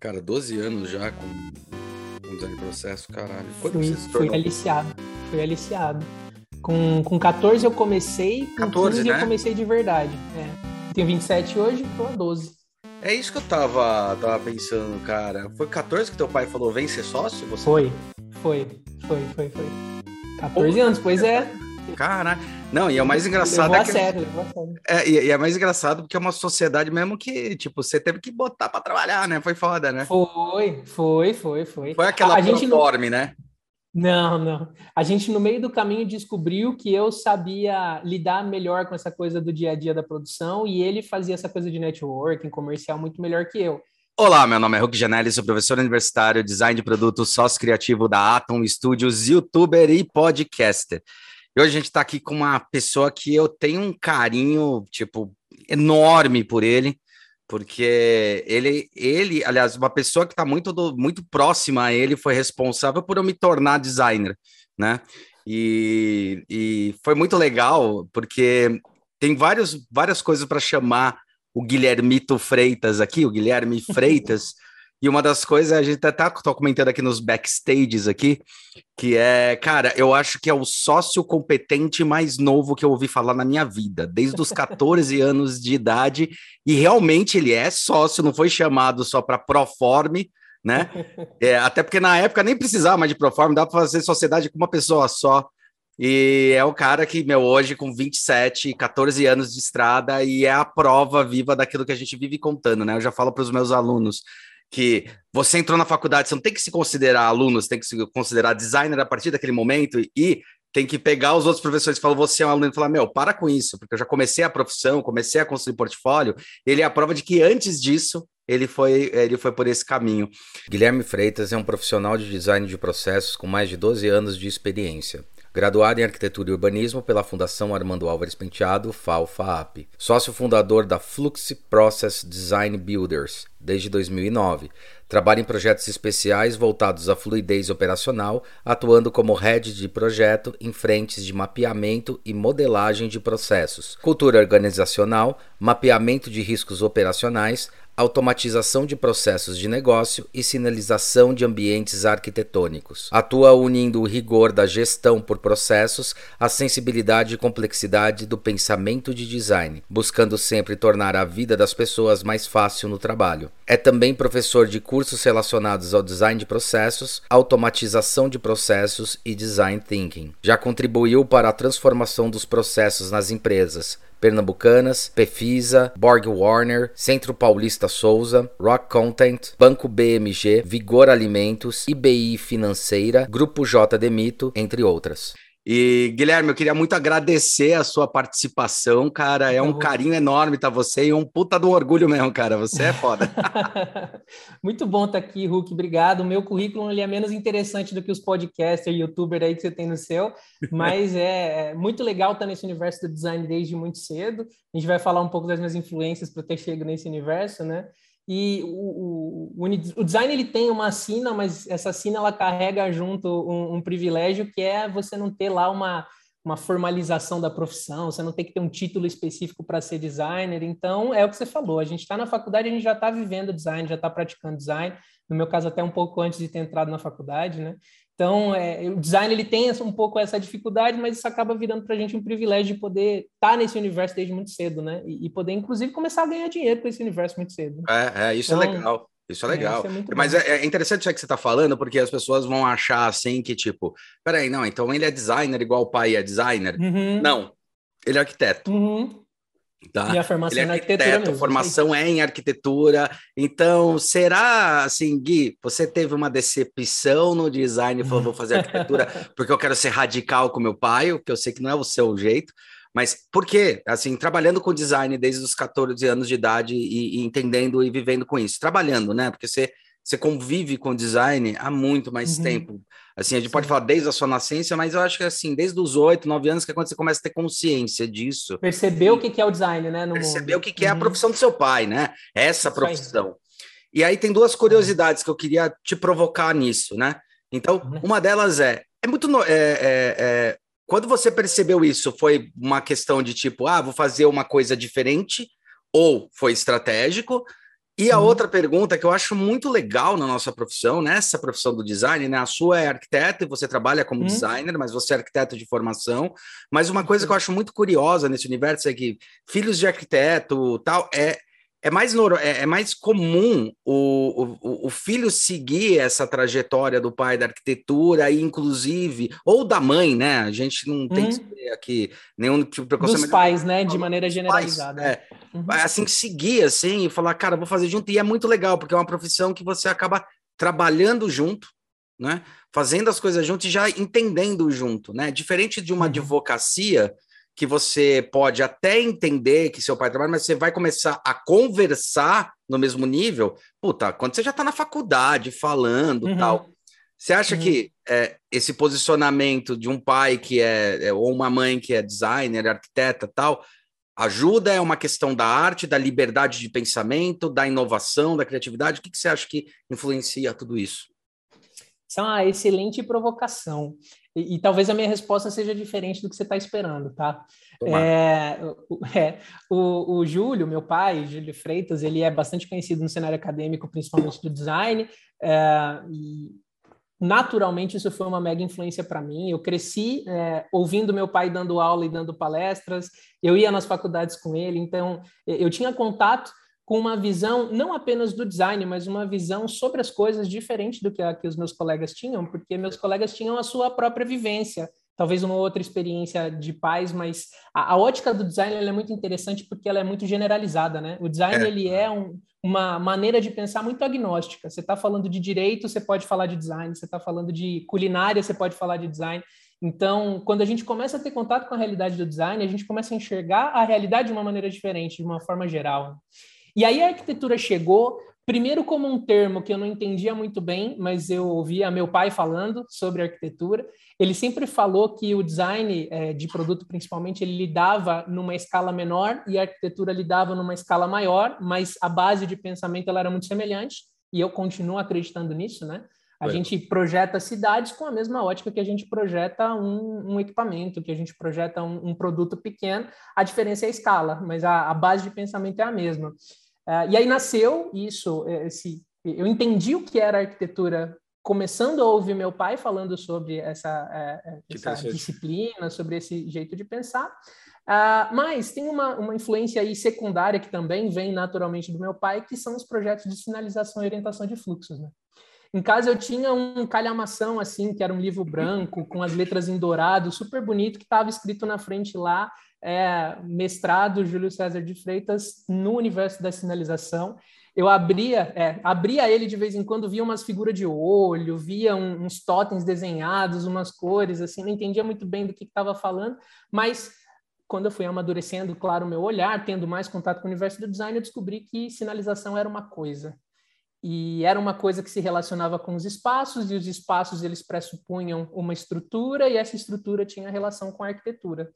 Cara, 12 anos já com, com design de processo, caralho. Quando fui, você se tornou? Fui aliciado. Fui aliciado. Com, com 14 eu comecei, com 14, 15 né? eu comecei de verdade. É. Tenho 27 hoje, tô a 12. É isso que eu tava, tava pensando, cara. Foi 14 que teu pai falou, vem ser sócio? Você... Foi, foi, foi, foi, foi. 14 anos, pois é. Caralho. Não, e é o mais engraçado levou é que. Sério, levou sério. É, e, é mais engraçado porque é uma sociedade mesmo que, tipo, você teve que botar pra trabalhar, né? Foi foda, né? Foi, foi, foi, foi. Foi aquela a, gente não... né? Não, não. A gente, no meio do caminho, descobriu que eu sabia lidar melhor com essa coisa do dia a dia da produção e ele fazia essa coisa de networking, comercial, muito melhor que eu. Olá, meu nome é Hulk Janelli, sou professor universitário, design de produtos, sócio criativo da Atom Studios, youtuber e podcaster. E hoje a gente está aqui com uma pessoa que eu tenho um carinho, tipo, enorme por ele, porque ele, ele, aliás, uma pessoa que está muito, muito próxima a ele foi responsável por eu me tornar designer, né? E, e foi muito legal, porque tem vários, várias coisas para chamar o Guilhermito Freitas aqui, o Guilherme Freitas. E uma das coisas, a gente até tá comentando aqui nos backstages aqui, que é, cara, eu acho que é o sócio competente mais novo que eu ouvi falar na minha vida, desde os 14 anos de idade, e realmente ele é sócio, não foi chamado só para proforme, né? É, até porque na época nem precisava mais de proforme, dá para fazer sociedade com uma pessoa só. E é o cara que, meu, hoje com 27, 14 anos de estrada, e é a prova viva daquilo que a gente vive contando, né? Eu já falo para os meus alunos que você entrou na faculdade, você não tem que se considerar aluno, você tem que se considerar designer a partir daquele momento e tem que pegar os outros professores que falam, você é um aluno, e falar, meu, para com isso, porque eu já comecei a profissão, comecei a construir portfólio, ele é a prova de que antes disso, ele foi, ele foi por esse caminho. Guilherme Freitas é um profissional de design de processos com mais de 12 anos de experiência graduado em Arquitetura e Urbanismo pela Fundação Armando Álvares Penteado, FAO-FAAP. Sócio fundador da Flux Process Design Builders desde 2009. Trabalha em projetos especiais voltados à fluidez operacional, atuando como head de projeto em frentes de mapeamento e modelagem de processos, cultura organizacional, mapeamento de riscos operacionais, automatização de processos de negócio e sinalização de ambientes arquitetônicos. Atua unindo o rigor da gestão por processos à sensibilidade e complexidade do pensamento de design, buscando sempre tornar a vida das pessoas mais fácil no trabalho. É também professor de cursos relacionados ao design de processos, automatização de processos e design thinking. Já contribuiu para a transformação dos processos nas empresas, Pernambucanas, Pefisa, Borg Warner, Centro Paulista Souza, Rock Content, Banco BMG, Vigor Alimentos, IBI Financeira, Grupo J Demito, entre outras. E Guilherme, eu queria muito agradecer a sua participação, cara. É um carinho enorme tá você e um puta do orgulho mesmo, cara. Você é foda. muito bom estar tá aqui, Hulk. Obrigado. O meu currículo ele é menos interessante do que os podcasters e youtubers aí que você tem no seu, mas é, é muito legal estar nesse universo do design desde muito cedo. A gente vai falar um pouco das minhas influências para ter chegado nesse universo, né? E o, o, o, design ele tem uma sina, mas essa sina ela carrega junto um, um, privilégio que é você não ter lá uma, uma formalização da profissão, você não tem que ter um título específico para ser designer. Então, é o que você falou, a gente está na faculdade, a gente já está vivendo design, já está praticando design, no meu caso até um pouco antes de ter entrado na faculdade, né? Então, é, o design ele tem um pouco essa dificuldade, mas isso acaba virando para a gente um privilégio de poder estar tá nesse universo desde muito cedo, né? E, e, poder, inclusive, começar a ganhar dinheiro com esse universo muito cedo. É, é isso é então, é legal. Isso é legal. É, isso é Mas é, é, interessante isso que você está falando, porque as pessoas vão achar assim que, tipo, peraí, não, então ele é designer igual o pai é designer? Uhum. Não, ele é arquiteto. Uhum. Tá? E a formação ele é, arquitetura mesmo. A formação é em arquitetura. Então, será assim, Gui, você teve uma decepção no design e falou, vou fazer arquitetura porque eu quero ser radical com meu pai, o que eu sei que não é o seu jeito. Mas por quê? Assim, trabalhando com design desde os 14 anos de idade e, e entendendo e vivendo com isso. Trabalhando, né? Porque você você convive com design há muito mais uhum. tempo. Assim, a gente Sim. pode falar desde a sua nascença, mas eu acho que assim, desde os oito, nove anos, que é quando você começa a ter consciência disso. Perceber o que é o design, né? Perceber o que é a uhum. profissão do seu pai, né? Essa profissão. E aí tem duas curiosidades que eu queria te provocar nisso, né? Então, uhum. uma delas é, é muito. É, é, é, quando você percebeu isso, foi uma questão de tipo, ah, vou fazer uma coisa diferente, ou foi estratégico? E a uhum. outra pergunta que eu acho muito legal na nossa profissão, nessa profissão do design, né? A sua é arquiteta e você trabalha como uhum. designer, mas você é arquiteto de formação. Mas uma coisa que eu acho muito curiosa nesse universo é que filhos de arquiteto tal é é mais, é, é mais comum o, o, o, filho seguir essa trajetória do pai da arquitetura, e inclusive, ou da mãe, né? A gente não tem que ter aqui nenhum tipo de preconceito. Dos pais, né? De maneira generalizada. Pais, é. Uhum. Assim, seguir, assim, e falar, cara, vou fazer junto. E é muito legal, porque é uma profissão que você acaba trabalhando junto, né? Fazendo as coisas junto e já entendendo junto, né? Diferente de uma uhum. advocacia que você pode até entender que seu pai trabalha, mas você vai começar a conversar no mesmo nível, puta, quando você já está na faculdade falando uhum. tal. Você acha uhum. que é, esse posicionamento de um pai que é, é, ou uma mãe que é designer, arquiteta tal, ajuda? É uma questão da arte, da liberdade de pensamento, da inovação, da criatividade? O que, que você acha que influencia tudo isso? Isso é uma excelente provocação. E, e, talvez a minha resposta seja diferente do que você está esperando, tá? É, é, o, o Júlio, meu pai, Júlio Freitas, ele é bastante conhecido no cenário acadêmico, principalmente do design, é, e naturalmente isso foi uma mega influência para mim. Eu cresci é, ouvindo meu pai dando aula e dando palestras, eu ia nas faculdades com ele, então eu tinha contato com uma visão não apenas do design, mas uma visão sobre as coisas diferente do que, a, que os meus colegas tinham, porque meus colegas tinham a sua própria vivência, talvez uma outra experiência de pais, mas a, a ótica do design é muito interessante porque ela é muito generalizada, né? O design é. ele é um, uma maneira de pensar muito agnóstica. Você está falando de direito, você pode falar de design. Você está falando de culinária, você pode falar de design. Então, quando a gente começa a ter contato com a realidade do design, a gente começa a enxergar a realidade de uma maneira diferente, de uma forma geral. E aí a arquitetura chegou, primeiro como um termo que eu não entendia muito bem, mas eu ouvia meu pai falando sobre arquitetura. Ele sempre falou que o design é, de produto, principalmente, ele lidava numa escala menor e a arquitetura lidava numa escala maior, mas a base de pensamento ela era muito semelhante. E eu continuo acreditando nisso, né? A é. gente projeta cidades com a mesma ótica que a gente projeta um, um equipamento, que a gente projeta um, um, produto pequeno. A diferença é a escala, mas a, a base de pensamento é a mesma. Uh, e aí nasceu isso, é, esse, eu entendi o que era arquitetura começando a ouvir meu pai falando sobre essa, é, essa disciplina, sobre esse jeito de pensar. Uh, mas tem uma, uma influência aí secundária que também vem naturalmente do meu pai, que são os projetos de sinalização e orientação de fluxos. Né? Em casa eu tinha um calhamação assim, que era um livro branco com as letras em dourado, super bonito, que estava escrito na frente lá é, mestrado Júlio César de Freitas no universo da sinalização. Eu abria, é, abria ele de vez em quando, via umas figuras de olho, via um, uns totens desenhados, umas cores, assim, não entendia muito bem do que estava falando, mas quando eu fui amadurecendo, claro, o meu olhar, tendo mais contato com o universo do design, eu descobri que sinalização era uma coisa. E era uma coisa que se relacionava com os espaços, e os espaços eles pressupunham uma estrutura, e essa estrutura tinha relação com a arquitetura.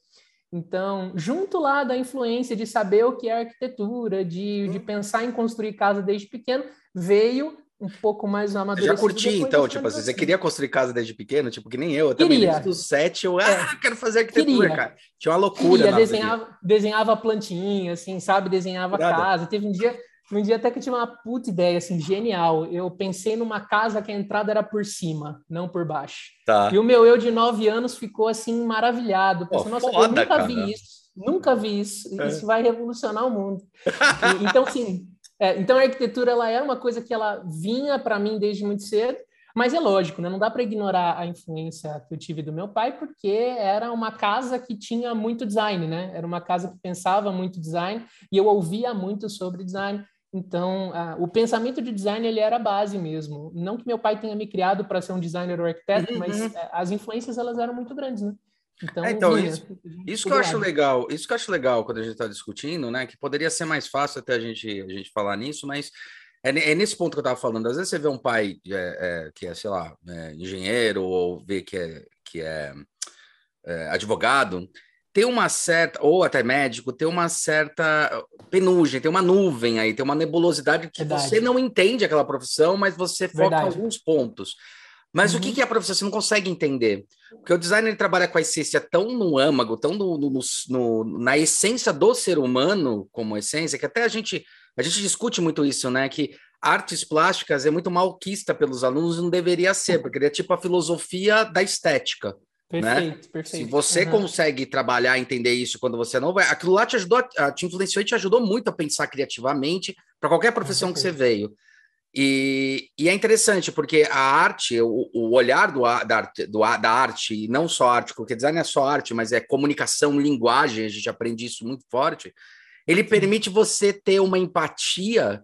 Então, junto lá da influência de saber o que é arquitetura, de, de pensar em construir casa desde pequeno, veio um pouco mais amadurecido. Já curti, então, tipo assim, você queria construir casa desde pequeno, tipo, que nem eu, eu também desde os sete, eu, é. ah, quero fazer arquitetura, queria. cara. Tinha uma loucura. Queria, desenhava, desenhava plantinha, assim, sabe, desenhava Nada. casa. Teve um dia, um dia até que eu tinha uma puta ideia, assim, genial. Eu pensei numa casa que a entrada era por cima, não por baixo. Tá. E o meu eu de nove anos ficou, assim, maravilhado. Pensei, Nossa, foda, eu nunca cara. vi isso. Nunca vi isso. É. Isso vai revolucionar o mundo. e, então, assim, é, então a arquitetura, ela era uma coisa que ela vinha para mim desde muito cedo. Mas é lógico, né? não dá para ignorar a influência que eu tive do meu pai, porque era uma casa que tinha muito design, né? Era uma casa que pensava muito design e eu ouvia muito sobre design. Então, o pensamento de design ele era a base mesmo. Não que meu pai tenha me criado para ser um designer ou arquiteto, uhum. mas uhum. é, as influências elas eram muito grandes, né? Então, é, então vinha, isso, isso que eu acho legal, isso que eu acho legal quando a gente está discutindo, né? Que poderia ser mais fácil até a gente, a gente falar nisso, mas é, é nesse ponto que eu estava falando. Às vezes você vê um pai é, é, que é, sei lá, é, engenheiro ou vê que é, que é, é advogado, tem uma certa, ou até médico, tem uma certa penugem, tem uma nuvem aí, tem uma nebulosidade que Verdade. você não entende aquela profissão, mas você foca Verdade. em alguns pontos. Mas uhum. o que, é a profissão? Você não consegue entender. Porque o designer trabalha com a essência tão no âmago, tão no, no, no, na essência do ser humano, como essência, que até a gente a gente discute muito isso, né? Que artes plásticas é muito malquista pelos alunos e não deveria ser, porque é tipo a filosofia da estética. Perfeito, né? perfeito. Se você uhum. consegue trabalhar, entender isso quando você não vai, aquilo lá te ajudou, te influenciou e te ajudou muito a pensar criativamente para qualquer profissão que você veio. E, e, é interessante porque a arte, o, o olhar do, da, arte, do, da arte, e não só arte, porque design é só arte, mas é comunicação, linguagem, a gente aprende isso muito forte. Ele permite você ter uma empatia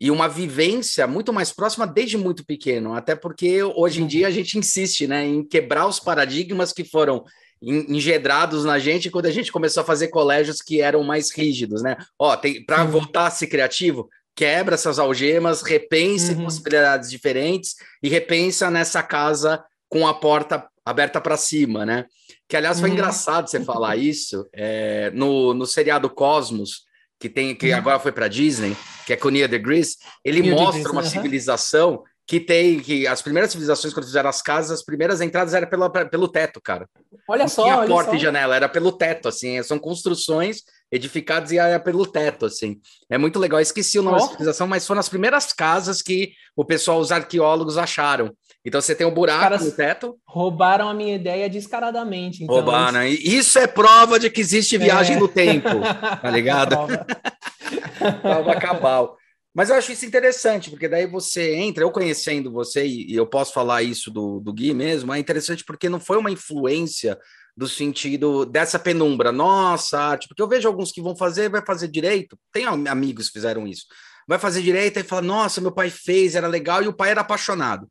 e uma vivência muito mais próxima desde muito pequeno, até porque hoje em uhum. dia a gente insiste né, em quebrar os paradigmas que foram engedrados na gente quando a gente começou a fazer colégios que eram mais rígidos, né? Ó, para voltar a ser criativo, quebra essas algemas, repense uhum. possibilidades diferentes e repensa nessa casa com a porta aberta para cima, né? Que aliás foi uhum. engraçado você falar isso é, no, no seriado Cosmos que tem que uhum. agora foi para Disney, que é com Neil deGrasse, ele mostra uma civilização que tem que as primeiras civilizações quando fizeram as casas, as primeiras entradas era pela, pelo teto, cara. Olha Não só, tinha olha porta só. e janela, era pelo teto, assim, são construções edificadas e era pelo teto, assim. É muito legal. Eu esqueci o nome oh. da civilização, mas foram as primeiras casas que o pessoal, os arqueólogos acharam. Então você tem um buraco no teto. Roubaram a minha ideia descaradamente. Então, roubaram. Isso... isso é prova de que existe viagem é. no tempo, tá ligado? prova cabal. Mas eu acho isso interessante, porque daí você entra, eu conhecendo você, e, eu posso falar isso do, do Gui mesmo, é interessante porque não foi uma influência do sentido dessa penumbra, nossa arte, porque eu vejo alguns que vão fazer, vai fazer direito, tem amigos que fizeram isso, vai fazer direito e fala, nossa, meu pai fez, era legal, e o pai era apaixonado.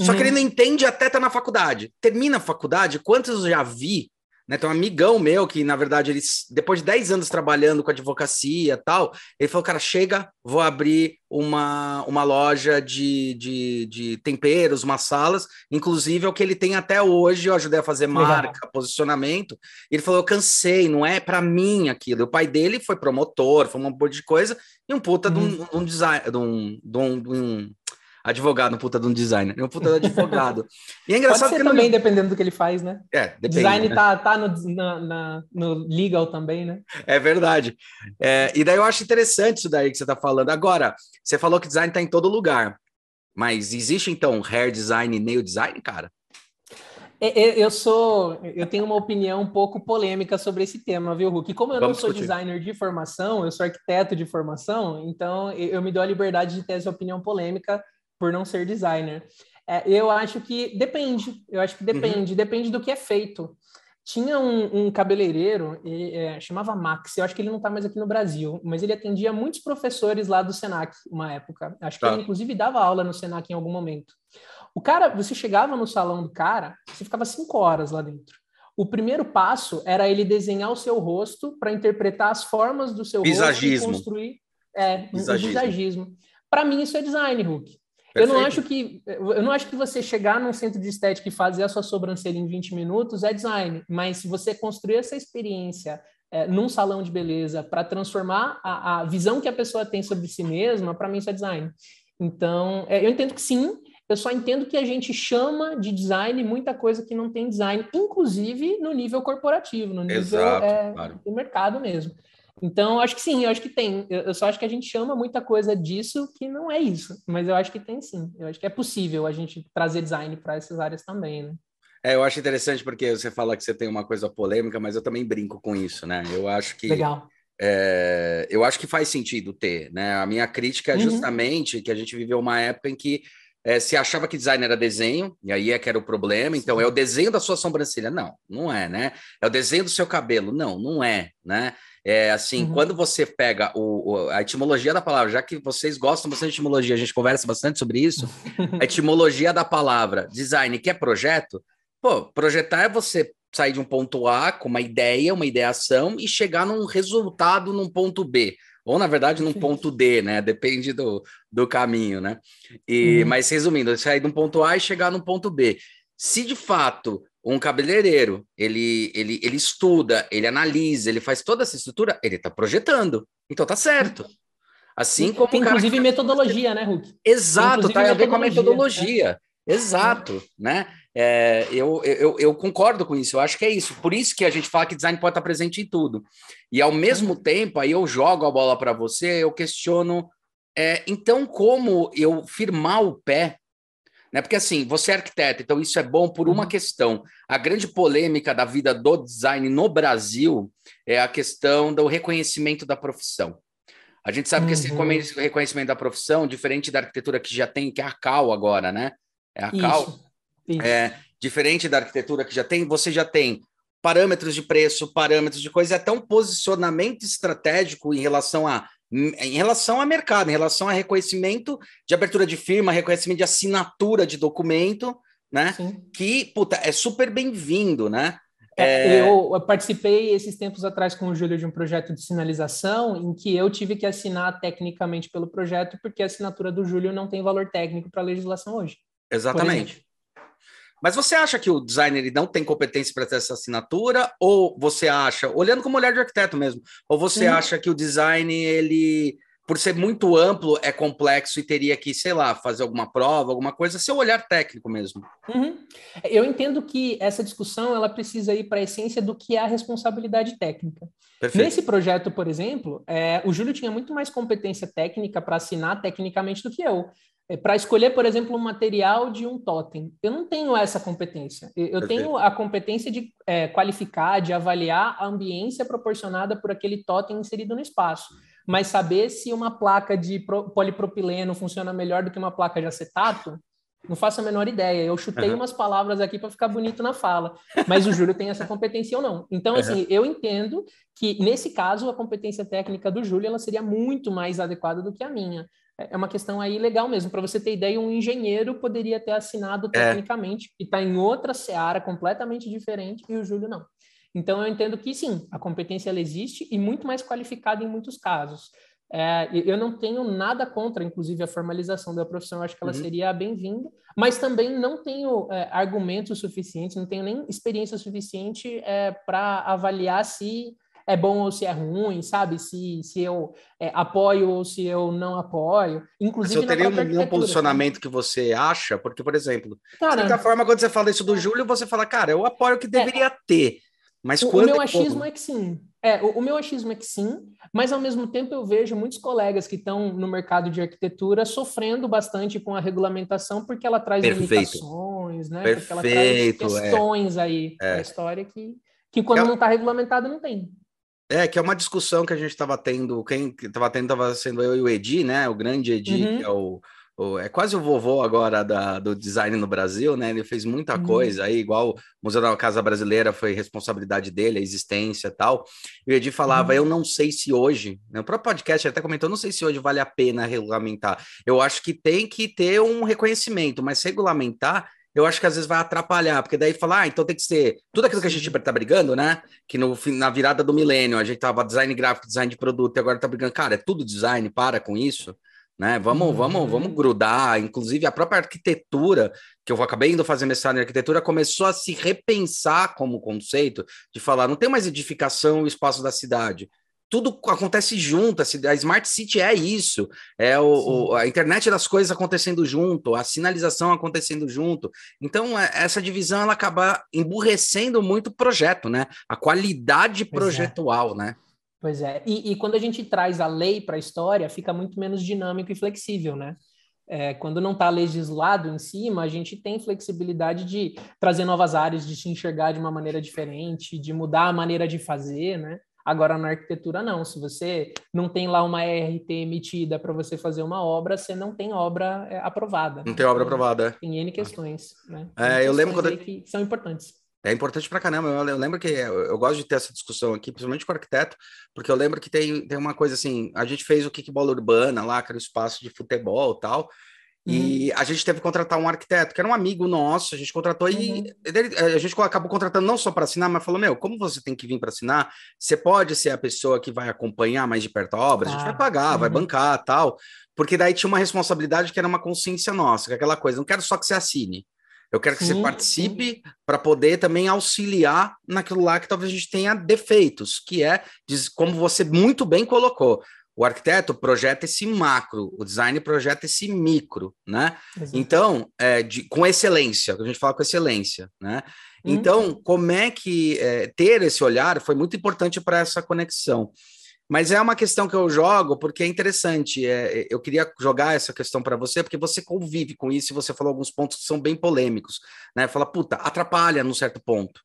Só uhum. que ele não entende até estar tá na faculdade. Termina a faculdade, quantos eu já vi né? Tem um amigão meu que, na verdade, ele, depois de 10 anos trabalhando com advocacia e tal, ele falou, cara, chega, vou abrir uma, uma loja de, de, de temperos, umas salas, inclusive é o que ele tem até hoje, eu ajudei a fazer marca, Legal. posicionamento, ele falou, eu cansei, não é para mim aquilo. O pai dele foi promotor, foi um monte de coisa, e um puta uhum. de, um, de um design, de um, de um, de um advogado, um puta de um designer, um puta de advogado. E é engraçado Pode ser também, não... dependendo do que ele faz, né? É, depende. Design né? tá, tá no, na, na, no legal também, né? É verdade. É, e daí eu acho interessante isso daí que você está falando. Agora, você falou que design está em todo lugar, mas existe então hair design e nail design, cara? É, é, eu sou, eu tenho uma opinião um pouco polêmica sobre esse tema, viu, Hulk? Como eu Vamos não sou discutir. designer de formação, eu sou arquiteto de formação, então eu me dou a liberdade de ter essa opinião polêmica por não ser designer. É, eu acho que depende, eu acho que uhum. depende, uhum. depende do que é feito. Tinha um, um cabeleireiro, ele, é, chamava Max, eu acho que ele não está mais aqui no Brasil, mas ele atendia muitos professores lá do Senac, uma época. Acho que tá. ele, inclusive, dava aula no Senac em algum momento. O cara, você chegava no salão do cara, você ficava cinco horas lá dentro. O primeiro passo era ele desenhar o seu rosto para interpretar as formas do seu visagismo. rosto e construir é, visagismo. um visagismo. Para mim, isso é design, Hulk. Eu não acho que eu não acho que você chegar num centro de estética e fazer a sua sobrancelha em 20 minutos é design, mas se você construir essa experiência é, num salão de beleza para transformar a, a, visão que a pessoa tem sobre si mesma, para mim isso é design. Então, é, eu entendo que sim, eu só entendo que a gente chama de design muita coisa que não tem design, inclusive no nível corporativo, no nível Exato, é, claro. do mercado mesmo. Então, acho que sim, eu acho que tem. Eu só acho que a gente chama muita coisa disso que não é isso, mas eu acho que tem sim. Eu acho que é possível a gente trazer design para essas áreas também, né? É, eu acho interessante porque você fala que você tem uma coisa polêmica, mas eu também brinco com isso, né? Eu acho que. Legal. É, eu acho que faz sentido ter, né? A minha crítica é uhum. justamente uhum. que a gente viveu uma época em que é, se achava que design era desenho, e aí é que era o problema. Então, é o desenho da sua sobrancelha. Não, não é, né? É o desenho do seu cabelo. Não, não é, né? É assim, uhum. quando você pega o, o, a etimologia da palavra, já que vocês gostam bastante de etimologia, a gente conversa bastante sobre isso, a etimologia da palavra design, que é projeto, pô, projetar é você sair de um ponto A com uma ideia, uma ideação e chegar num resultado num ponto B. Ou, na verdade, num ponto D, né? Depende do, do caminho, né? E, uhum. Mas, resumindo, sair de um ponto A e chegar num ponto B. Se de fato um cabeleireiro, ele, ele, ele estuda, ele analisa, ele faz toda essa estrutura, ele está projetando. Então tá certo. Assim como. Tem, inclusive metodologia, né, Hulk? Exato, tá a ver com a metodologia. É. Exato, né? É, eu, eu, eu, concordo com isso, eu acho que é isso. Por isso que a gente fala que design pode estar presente em tudo. E ao mesmo uhum. tempo, aí eu jogo a bola para você, eu questiono. É, então, como eu firmar o pé né? Porque assim, você é arquiteto, então isso é bom por uma uhum. questão. A grande polêmica da vida do design no Brasil é a questão do reconhecimento da profissão. A gente sabe uhum. que esse uhum. reconhecimento da profissão, diferente da arquitetura que já tem, que é a CAL agora, né? É a CAL. Isso. Isso. É, diferente da arquitetura que já tem, você já tem parâmetros de preço, parâmetros de coisa, até um posicionamento estratégico em relação a em relação a mercado, em relação a reconhecimento de abertura de firma, reconhecimento de assinatura de documento, né? Sim. Que, puta, é super bem-vindo, né? É, é... Eu, eu participei esses tempos atrás com o Júlio de um projeto de sinalização em que eu tive que assinar tecnicamente pelo projeto porque a assinatura do Júlio não tem valor técnico para a legislação hoje. Exatamente. Mas você acha que o designer ele não tem competência para ter essa assinatura? Ou você acha, olhando como olhar de arquiteto mesmo, ou você acha que o design, ele, por ser muito amplo, é complexo e teria que, sei lá, fazer alguma prova, alguma coisa, seu olhar técnico mesmo? Uhum. Eu entendo que essa discussão ela precisa ir para a essência do que é a responsabilidade técnica. Perfeito. Nesse projeto, por exemplo, é, o Júlio tinha muito mais competência técnica para assinar tecnicamente do que eu. É, para escolher, por exemplo, um material de um totem. Eu não tenho essa competência. Eu tenho a competência de é, qualificar, de avaliar a ambiência proporcionada por aquele totem inserido no espaço. Mas saber se uma placa de polipropileno funciona melhor do que uma placa de acetato, não faço a menor ideia. Eu chutei uhum. umas palavras aqui para ficar bonito na fala, mas o Júlio tem essa competência ou não. Então, assim, uhum. eu entendo que nesse caso a competência técnica do Júlio ela seria muito mais adequada do que a minha. É, é uma questão aí legal mesmo. Para você ter ideia, um engenheiro poderia ter assinado é. tecnicamente e está em outra seara completamente diferente e o Júlio não. Então, eu entendo que sim, a competência ela existe e muito mais qualificada em muitos casos. É, eu não tenho nada contra, inclusive, a formalização da profissão, acho que ela uhum. seria bem-vinda, mas também não tenho é, argumentos suficientes, não tenho nem experiência suficiente é, para avaliar se é bom ou se é ruim, sabe? Se, se eu é, apoio ou se eu não apoio. Inclusive, Mas eu teria um, um posicionamento que você acha, porque, por exemplo, cara, de certa forma, quando você fala isso do Júlio, você fala, cara, eu apoio o que é. deveria é, ter. Mas o, o meu é achismo é que sim. É, o, o, meu achismo é que sim, mas ao mesmo tempo eu vejo muitos colegas que estão no mercado de arquitetura sofrendo bastante com a regulamentação porque ela traz Perfeito. limitações, né? Perfeito, porque ela traz é. questões é. aí é. a história que, que quando não está regulamentado não tem. É, que é uma discussão que a gente estava tendo, quem estava tendo estava sendo eu e o Edi, né? O grande Edi, uhum. que é o, o, é quase o vovô agora da, do design no Brasil, né? Ele fez muita uhum. coisa aí, igual o Museu da Casa Brasileira foi responsabilidade dele, a existência e tal. E o Edi falava, uhum. eu não sei se hoje, no próprio podcast ele até comentou, não sei se hoje vale a pena regulamentar. Eu acho que tem que ter um reconhecimento, mas regulamentar eu acho que às vezes vai atrapalhar, porque daí falar, ah, então tem que ser tudo aquilo que a gente tá brigando, né? Que no, na virada do milênio a gente tava design gráfico, design de produto, e agora tá brigando, cara, é tudo design, para com isso, né? Vamos, uhum. vamos, vamos grudar. Inclusive, a própria arquitetura, que eu acabei indo fazer mestrado em arquitetura, começou a se repensar como conceito de falar, não tem mais edificação o espaço da cidade tudo acontece junto. A Smart City é isso, é o, o, a internet das coisas acontecendo junto, a sinalização acontecendo junto. Então, é, essa divisão ela acaba emburrecendo muito o projeto, né? A qualidade pois é. projetual, é. né? Pois é. E, e, quando a gente traz a lei para a história, fica muito menos dinâmico e flexível, né? É, quando não está legislado em cima, a gente tem flexibilidade de trazer novas áreas, de se enxergar de uma maneira diferente, de mudar a maneira de fazer, né? Agora, na arquitetura, não. Se você não tem lá uma RT emitida para você fazer uma obra, você não tem obra é, aprovada. Não tem obra aprovada. Tem N questões, né? É, eu lembro quando... que são importantes. É importante pra caramba. Eu, eu lembro que eu, eu, gosto de ter essa discussão aqui, principalmente com o arquiteto, porque eu lembro que tem, tem uma coisa assim: a gente fez o kickball urbana lá, que era o espaço de futebol e tal. E uhum. a gente teve que contratar um arquiteto, que era um amigo nosso, a gente contratou uhum. e ele, a gente acabou contratando não só para assinar, mas falou: Meu, como você tem que vir para assinar, você pode ser a pessoa que vai acompanhar mais de perto a obra, ah, a gente vai pagar, uhum. vai bancar tal. Porque daí tinha uma responsabilidade que era uma consciência nossa, que é aquela coisa: não quero só que você assine, eu quero que sim, você participe para poder também auxiliar naquilo lá que talvez a gente tenha defeitos, que é, como você muito bem colocou, o arquiteto projeta esse macro, o design projeta esse micro, né? Exato. Então, é, de, com excelência, a gente fala com excelência, né? Hum. Então, como é que é, ter esse olhar foi muito importante para essa conexão. Mas é uma questão que eu jogo porque é interessante. É, eu queria jogar essa questão para você, porque você convive com isso e você falou alguns pontos que são bem polêmicos. Né? Fala, puta, atrapalha num certo ponto.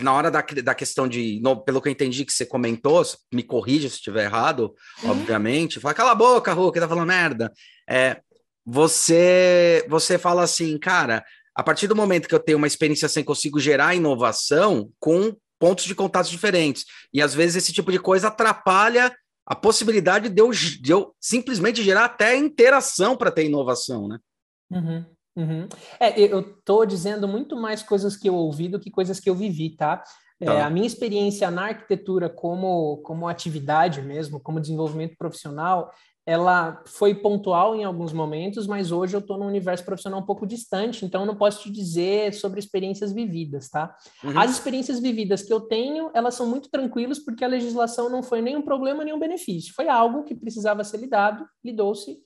Na hora da, da questão de, no, pelo que eu entendi que você comentou, me corrija se estiver errado, uhum. obviamente, fala, cala a boca, Rô, que tá falando merda. É, você, você fala assim, cara, a partir do momento que eu tenho uma experiência sem consigo gerar inovação com pontos de contato diferentes. E às vezes esse tipo de coisa atrapalha a possibilidade de eu, de eu simplesmente gerar até interação para ter inovação, né? Uhum, uhum. É, eu estou dizendo muito mais coisas que eu ouvi do que coisas que eu vivi, tá? É, tá. É, a minha experiência na arquitetura como, como atividade mesmo, como desenvolvimento profissional, ela foi pontual em alguns momentos, mas hoje eu estou num universo profissional um pouco distante, então eu não posso te dizer sobre experiências vividas, tá? Uhum. As experiências vividas que eu tenho, elas são muito tranquilas porque a legislação não foi nenhum problema, nenhum benefício. Foi algo que precisava ser lidado, lidou-se,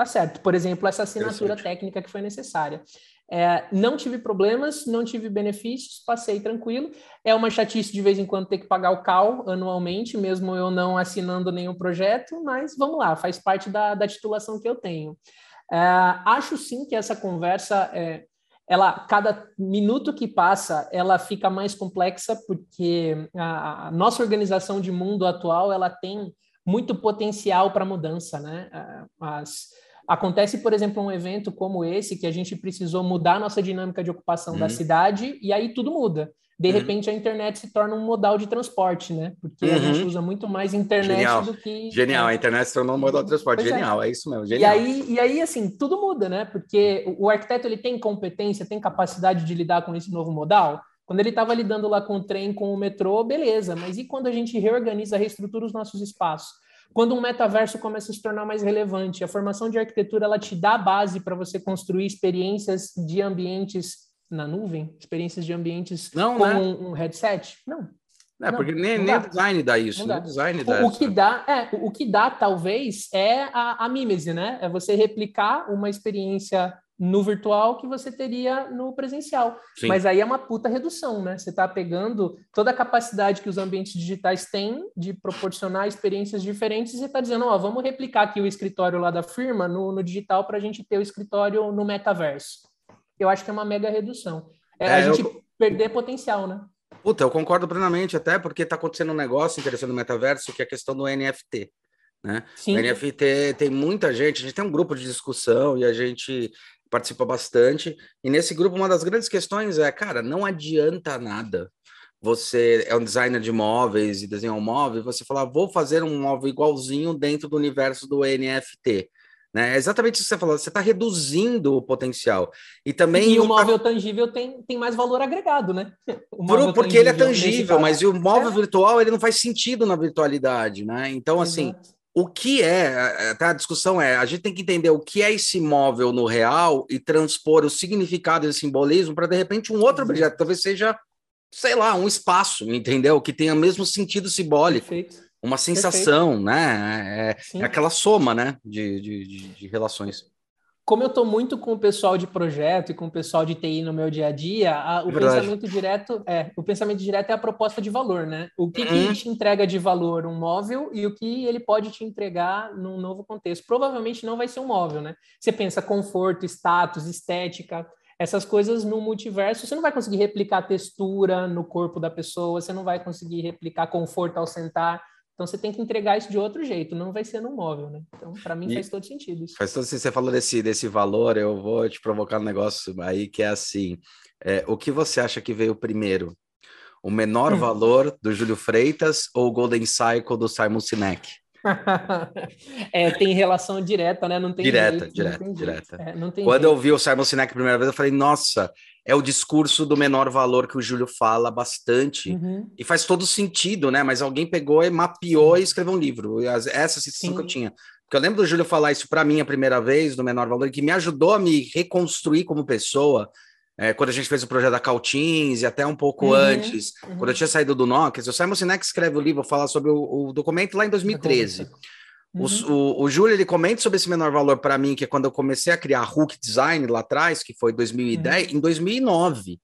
tá certo. Por exemplo, essa assinatura técnica que foi necessária. É, não tive problemas, não tive benefícios, passei tranquilo. É uma chatice de vez em quando ter que pagar o CAL anualmente, mesmo eu não assinando nenhum projeto, mas vamos lá, faz parte da, da titulação que eu tenho. É, acho sim que essa conversa, é, ela, cada minuto que passa, ela fica mais complexa, porque a, a nossa organização de mundo atual, ela tem muito potencial para mudança, né? As, Acontece, por exemplo, um evento como esse, que a gente precisou mudar a nossa dinâmica de ocupação uhum. da cidade, e aí tudo muda. De uhum. repente, a internet se torna um modal de transporte, né? Porque uhum. a gente uhum. usa muito mais internet Genial. do que. Genial, a internet se tornou um modal de transporte. Pois é. Genial, é. é. isso mesmo. Genial. E aí, e aí, assim, tudo muda, né? Porque o arquiteto ele tem competência, tem capacidade de lidar com esse novo modal. Quando ele estava lidando lá com o trem, com o metrô, beleza. Mas e quando a gente reorganiza, reestrutura os nossos espaços? Quando um metaverso começa a se tornar mais relevante, a formação de arquitetura ela te dá base para você construir experiências de ambientes na nuvem, experiências de ambientes não, com né? um, headset? Não. É, não, porque nem, nem o design dá isso, dá. design dá o, o que dá, é, o que dá talvez é a, a mímese, né? É você replicar uma experiência no virtual que você teria no presencial. Sim. Mas aí é uma puta redução, né? Você está pegando toda a capacidade que os ambientes digitais têm de proporcionar experiências diferentes e você está dizendo, ó, vamos replicar aqui o escritório lá da firma no, no digital para a gente ter o escritório no metaverso. Eu acho que é uma mega redução. É, é a gente eu... perder potencial, né? Puta, eu concordo plenamente, até porque está acontecendo um negócio interessante no metaverso, que é a questão do NFT. Né? NFT tem muita gente, a gente tem um grupo de discussão e a gente participa bastante. E nesse grupo, uma das grandes questões é, cara, não adianta nada. Você é um designer de móveis e desenha um móvel, você falar, vou fazer um móvel igualzinho dentro do universo do NFT. Né? É exatamente isso que você falou, você está reduzindo o potencial. E também. E o móvel tangível tem, tem mais valor agregado, né? Por, porque ele é tangível, mas o móvel é. virtual ele não faz sentido na virtualidade, né? Então, assim, Exato. assim o que é, tá, a discussão é, a gente tem que entender o que é esse móvel no real e transpor o significado e o simbolismo para, de repente, um outro objeto, talvez seja, sei lá, um espaço, entendeu? Que tenha o mesmo sentido simbólico. Perfeito. Uma sensação, Perfeito. né? É, é, aquela soma, né, de, de, de, de relações como eu estou muito com o pessoal de projeto e com o pessoal de TI no meu dia a dia, a, o Verdade. pensamento direto é o pensamento direto é a proposta de valor, né? O que, uhum. que te entrega de valor um móvel e o que ele pode te entregar num novo contexto. Provavelmente não vai ser um móvel, né? Você pensa conforto, status, estética, essas coisas no multiverso, você não vai conseguir replicar textura no corpo da pessoa, você não vai conseguir replicar conforto ao sentar. Então você tem que entregar isso de outro jeito, não vai ser no móvel, né? Então, para mim, e faz todo sentido isso. Faz todo sentido. Você falou desse, desse valor, eu vou te provocar um negócio aí que é assim: é, o que você acha que veio primeiro? O menor hum. valor do Júlio Freitas ou o Golden Cycle do Simon Sinek? É, tem relação direta, né? Não tem direta, jeito, direta, tem direta. É, Quando jeito. eu vi o Simon Sinek a primeira vez, eu falei, nossa, é o discurso do menor valor que o Júlio fala bastante. Uhum. E faz todo sentido, né? Mas alguém pegou e mapeou Sim. e escreveu um livro. Essa sensação que eu tinha. Porque eu lembro do Júlio falar isso para mim a primeira vez, do menor valor, que me ajudou a me reconstruir como pessoa. É, quando a gente fez o projeto da Caltins e até um pouco uhum, antes, uhum. quando eu tinha saído do Nokia, o Simon Sinek escreve o livro, fala sobre o, o documento lá em 2013. Uhum. O, o, o Júlio ele comenta sobre esse menor valor para mim, que é quando eu comecei a criar Hook Design lá atrás, que foi 2010, uhum. em 2009.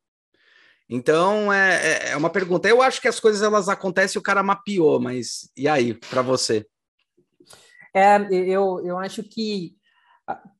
Então é, é, é uma pergunta. Eu acho que as coisas elas acontecem e o cara mapeou, mas e aí, para você? É, eu, eu acho que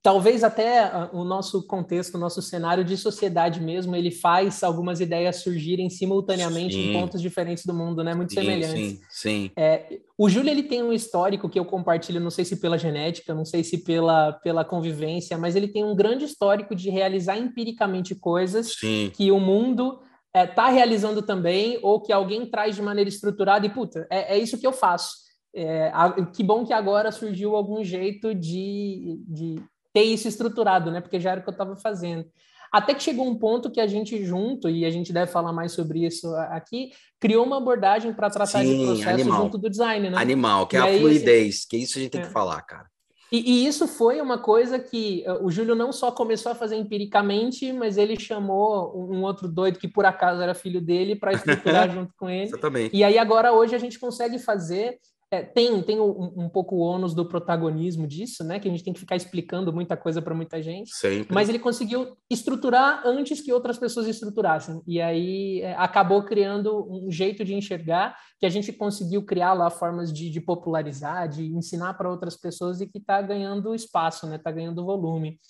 talvez até o nosso contexto, o nosso cenário de sociedade mesmo, ele faz algumas ideias surgirem simultaneamente sim. em pontos diferentes do mundo, né? Muito sim, semelhantes. Sim, sim. É, o Júlio ele tem um histórico que eu compartilho, não sei se pela genética, não sei se pela, pela convivência, mas ele tem um grande histórico de realizar empiricamente coisas sim. que o mundo está é, realizando também, ou que alguém traz de maneira estruturada e, puta, é, é isso que eu faço. É, que bom que agora surgiu algum jeito de, de ter isso estruturado, né? Porque já era o que eu estava fazendo. Até que chegou um ponto que a gente junto, e a gente deve falar mais sobre isso aqui, criou uma abordagem para tratar Sim, de processo animal. junto do design, né? Animal, que é e é a fluidez, esse... que isso a gente tem é. que falar, cara. E, e, isso foi uma coisa que uh, o Júlio não só começou a fazer empiricamente, mas ele chamou um, um outro doido que por acaso era filho dele para estruturar junto com ele. Exatamente. E aí agora hoje a gente consegue fazer é, tem tem um, um, pouco o ônus do protagonismo disso, né? Que a gente tem que ficar explicando muita coisa para muita gente. Sempre. Mas ele conseguiu estruturar antes que outras pessoas estruturassem. E aí é, acabou criando um jeito de enxergar que a gente conseguiu criar lá formas de, de popularizar, de ensinar para outras pessoas e que está ganhando espaço, né? Está ganhando volume.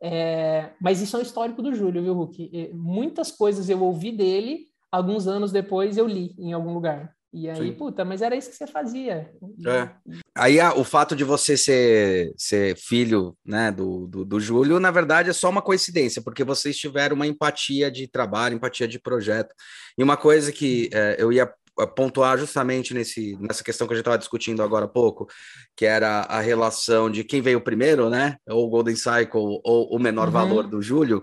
É, mas isso é um histórico do Júlio, viu, Hulk? Muitas coisas eu ouvi dele, alguns anos depois eu li em algum lugar. E aí, Sim. puta, mas era isso que você fazia. É. Aí a, o fato de você ser, ser filho né, do, do, do, Júlio, na verdade, é só uma coincidência, porque vocês tiveram uma empatia de trabalho, empatia de projeto. E uma coisa que é, eu ia pontuar justamente nesse, nessa questão que a gente estava discutindo agora há pouco, que era a relação de quem veio primeiro, né? Ou o Golden Cycle, ou o menor uhum. valor do Júlio.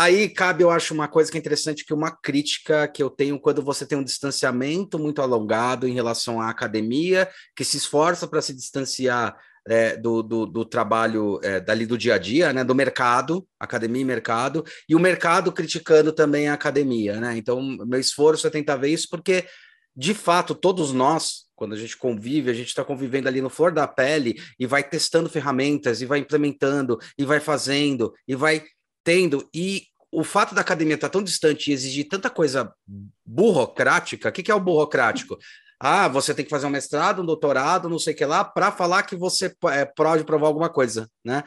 Aí cabe, eu acho, uma coisa que é interessante, que uma crítica que eu tenho quando você tem um distanciamento muito alongado em relação à academia, que se esforça para se distanciar é, do, do, do, trabalho é, dali do dia a dia, né, do mercado, academia e mercado, e o mercado criticando também a academia, né? Então, meu esforço é tentar ver isso, porque, de fato, todos nós, quando a gente convive, a gente está convivendo ali no flor da pele e vai testando ferramentas, e vai implementando, e vai fazendo, e vai tendo, e o fato da academia estar tá tão distante e exigir tanta coisa burocrática, o que, que é o burocrático? Ah, você tem que fazer um mestrado, um doutorado, não sei o que lá, para falar que você é, pode provar alguma coisa, né?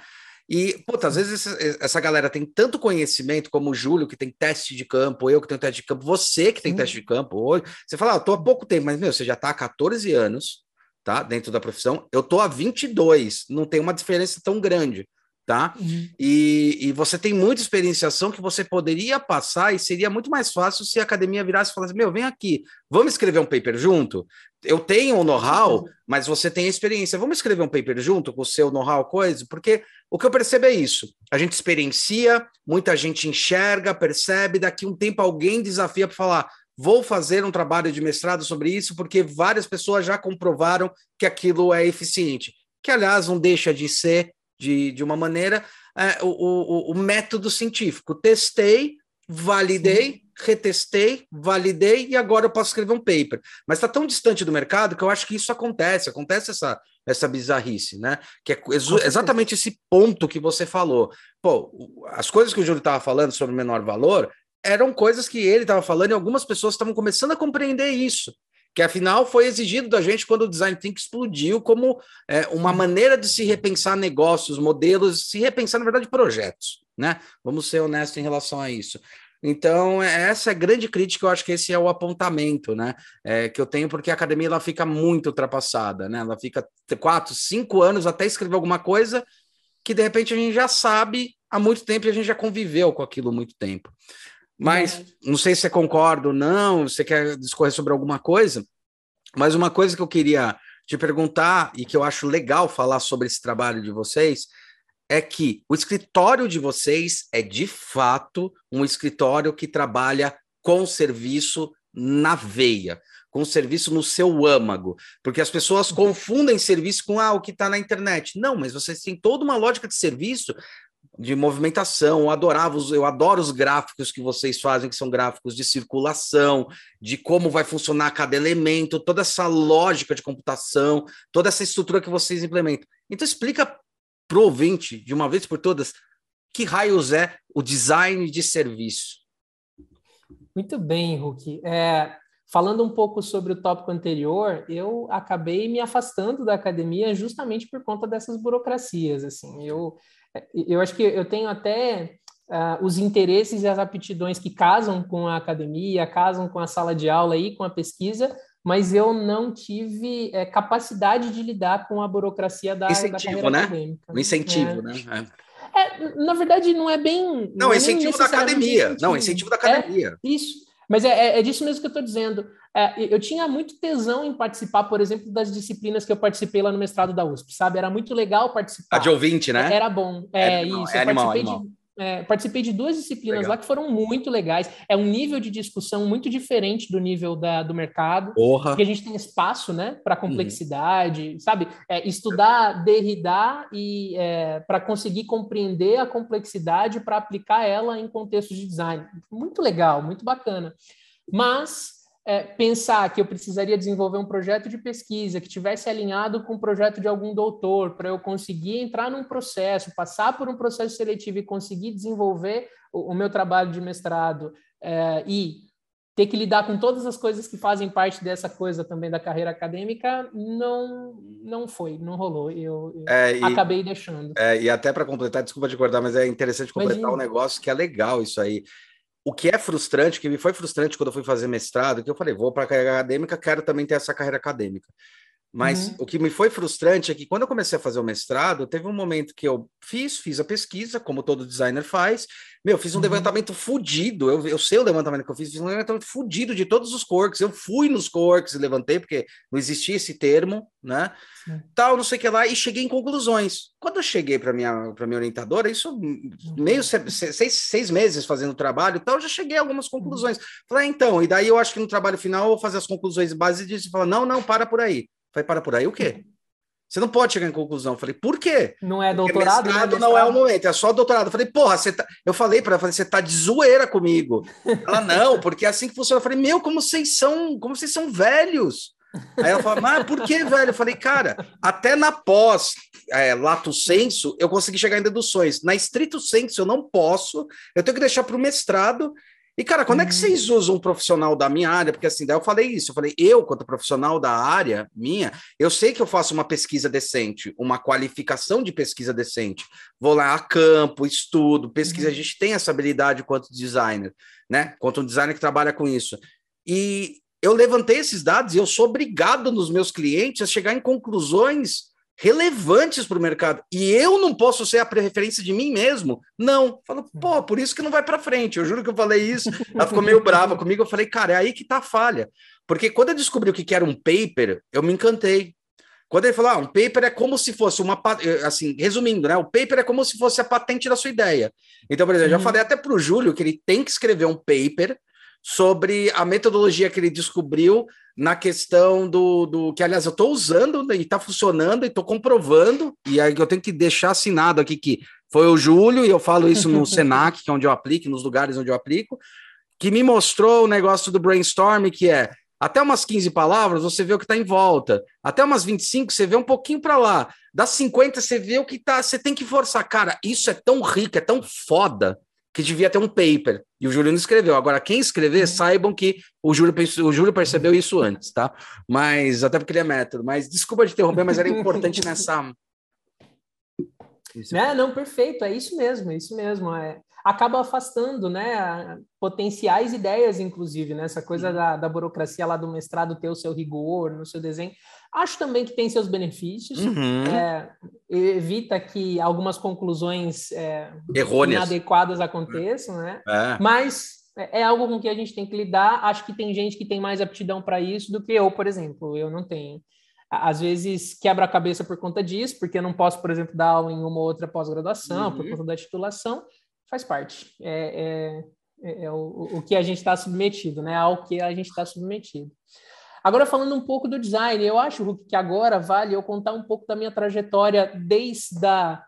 E, puta, às vezes essa, essa, galera tem tanto conhecimento, como o Júlio, que tem teste de campo, eu que tenho teste de campo, você que tem Sim. teste de campo hoje. Você fala, ah, eu tô há pouco tempo, mas, meu, você já tá há 14 anos, tá? Dentro da profissão. Eu tô há 22, não tem uma diferença tão grande tá? Uhum. E, e você tem muita experienciação que você poderia passar e seria muito mais fácil se a academia virasse e falasse: Meu, vem aqui, vamos escrever um paper junto? Eu tenho o know-how, mas você tem a experiência. Vamos escrever um paper junto com o seu know-how, coisa? Porque o que eu percebo é isso: a gente experiencia, muita gente enxerga, percebe, daqui um tempo alguém desafia para falar. Vou fazer um trabalho de mestrado sobre isso, porque várias pessoas já comprovaram que aquilo é eficiente. Que, aliás, não deixa de ser de, de uma maneira é, o, o, o, método científico. Testei, validei, retestei, validei e agora eu posso escrever um paper. Mas está tão distante do mercado que eu acho que isso acontece, acontece essa, essa bizarrice, né? Que é exatamente esse ponto que você falou. Pô, as coisas que o Júlio estava falando sobre menor valor eram coisas que ele estava falando e algumas pessoas estavam começando a compreender isso que afinal foi exigido da gente quando o design thinking explodiu como é, uma maneira de se repensar negócios, modelos, se repensar, na verdade, projetos, né? Vamos ser honestos em relação a isso. Então, é, essa é a grande crítica, eu acho que esse é o apontamento, né? É, que eu tenho, porque a academia ela fica muito ultrapassada, né? Ela fica quatro, cinco anos até escrever alguma coisa que de repente a gente já sabe há muito tempo e a gente já conviveu com aquilo há muito tempo. Mas não sei se você concorda ou não, você quer discorrer sobre alguma coisa, mas uma coisa que eu queria te perguntar e que eu acho legal falar sobre esse trabalho de vocês é que o escritório de vocês é de fato um escritório que trabalha com serviço na veia, com serviço no seu âmago, porque as pessoas confundem serviço com ah, o que está na internet. Não, mas vocês têm toda uma lógica de serviço de movimentação, eu adorava os, eu adoro os gráficos que vocês fazem, que são gráficos de circulação, de como vai funcionar cada elemento, toda essa lógica de computação, toda essa estrutura que vocês implementam. Então explica para o ouvinte, de uma vez por todas, que raios é o design de serviço. Muito bem, Hulk. É, falando um pouco sobre o tópico anterior, eu acabei me afastando da academia justamente por conta dessas burocracias. Assim, eu eu acho que eu tenho até uh, os interesses e as aptidões que casam com a academia, casam com a sala de aula e com a pesquisa, mas eu não tive é, capacidade de lidar com a burocracia da, incentivo, da né? acadêmica. O incentivo, é. né? É. é. na verdade, não é bem. Não, não é incentivo da academia. Incentivo. Não, incentivo da academia. É, isso. Mas é, é, é, disso mesmo que eu estou dizendo. É, eu tinha muito tesão em participar, por exemplo, das disciplinas que eu participei lá no mestrado da USP, sabe? Era muito legal participar. A de ouvinte, né? Era bom. É, animal, isso. animal, participei animal. de é, participei de duas disciplinas Legal. lá que foram muito legais. É um nível de discussão muito diferente do nível da, do mercado. Porra. Porque a gente tem espaço né, para complexidade, uhum. sabe? É, estudar Derrida e é, para conseguir compreender a complexidade para aplicar ela em contextos de design. Muito legal, muito bacana. Mas é, pensar que eu precisaria desenvolver um projeto de pesquisa que tivesse alinhado com o projeto de algum doutor, para eu conseguir entrar num processo, passar por um processo seletivo e conseguir desenvolver o, o meu trabalho de mestrado é, e ter que lidar com todas as coisas que fazem parte dessa coisa também da carreira acadêmica, não não foi, não rolou. Eu, eu é, e, acabei deixando. É, e até para completar, desculpa te acordar, mas é interessante completar um negócio que é legal isso aí o que é frustrante, que me foi frustrante quando eu fui fazer mestrado, que eu falei, vou para a carreira acadêmica, quero também ter essa carreira acadêmica. Mas uhum. o que me foi frustrante é que quando eu comecei a fazer o mestrado, teve um momento que eu fiz, fiz a pesquisa, como todo designer faz. Meu, fiz um uhum. levantamento fudido. Eu, eu sei o levantamento que eu fiz, fiz um levantamento fudido de todos os corks. Eu fui nos corks e levantei, porque não existia esse termo, né? Sim. Tal, não sei o que lá, e cheguei em conclusões. Quando eu cheguei para minha, para minha orientadora, isso uhum. meio seis, seis meses fazendo trabalho tal, eu já cheguei a algumas conclusões. Uhum. Falei, ah, então, e daí eu acho que no trabalho final eu vou fazer as conclusões base disso e falar, não, não, para por aí. Falei, para por aí o quê? Você não pode chegar em conclusão. Falei, por quê? Não é doutorado? Porque mestrado não é o momento, é só doutorado. Falei, porra, você tá... eu falei para ela, você tá de zoeira comigo. Ela, não, porque é assim que funciona. Eu falei, meu, como vocês são, como vocês são velhos. Aí ela falou, mas por que, velho? Eu falei, cara, até na pós é, lato senso, eu consegui chegar em deduções. Na estrito senso, eu não posso, eu tenho que deixar para o mestrado e, cara, quando é que vocês usam um profissional da minha área? Porque assim, daí eu falei isso, eu falei, eu, quanto profissional da área minha, eu sei que eu faço uma pesquisa decente, uma qualificação de pesquisa decente. Vou lá a campo, estudo, pesquisa, uhum. a gente tem essa habilidade quanto designer, né? Quanto um designer que trabalha com isso. E eu levantei esses dados e eu sou obrigado nos meus clientes a chegar em conclusões relevantes para o mercado. E eu não posso ser a preferência de mim mesmo. Não. Falo, pô, por isso que não vai para frente. Eu juro que eu falei isso. Ela ficou meio brava comigo. Eu falei, cara, é aí que tá a falha. Porque quando eu descobri o que era um paper, eu me encantei. Quando ele falou, ah, um paper é como se fosse uma. Eh, assim, resumindo, né? O paper é como se fosse a patente da sua ideia. Então, por exemplo, eu já uhum. falei até para o Júlio que ele tem que escrever um paper sobre a metodologia que ele descobriu na questão do, do que, aliás, eu estou usando né, e está funcionando e estou comprovando, e aí eu tenho que deixar assinado aqui que foi o Júlio, e eu falo isso no Senac, que é onde eu aplico, nos lugares onde eu aplico, que me mostrou o negócio do brainstorm, que é até umas 15 palavras você vê o que está em volta, até umas 25 você vê um pouquinho para lá, das 50 você vê o que tá, você tem que forçar. Cara, isso é tão rico, é tão foda, que devia ter um paper. E o Júlio não escreveu. Agora, quem escrever, uhum. saibam que o Júlio, o Júlio percebeu isso antes, tá? Mas, até porque ele é método. Mas, desculpa de interromper, mas era importante nessa... Isso. É, não, perfeito, é isso mesmo, é isso mesmo. É, acaba afastando, né, potenciais ideias, inclusive, né, essa coisa da, da burocracia lá do mestrado ter o seu rigor no seu desenho. Acho também que tem seus benefícios. Uhum. É, evita que algumas conclusões é, errôneas, inadequadas aconteçam, né? É. Mas é, é algo com que a gente tem que lidar. Acho que tem gente que tem mais aptidão para isso do que eu, por exemplo. Eu não tenho. Às vezes quebra a cabeça por conta disso, porque eu não posso, por exemplo, dar aula em uma ou outra pós-graduação, uhum. por conta da titulação. Faz parte. É, é, é, é o, o que a gente está submetido, né? Ao que a gente está submetido. Agora, falando um pouco do design, eu acho, Hulk, que agora vale eu contar um pouco da minha trajetória desde a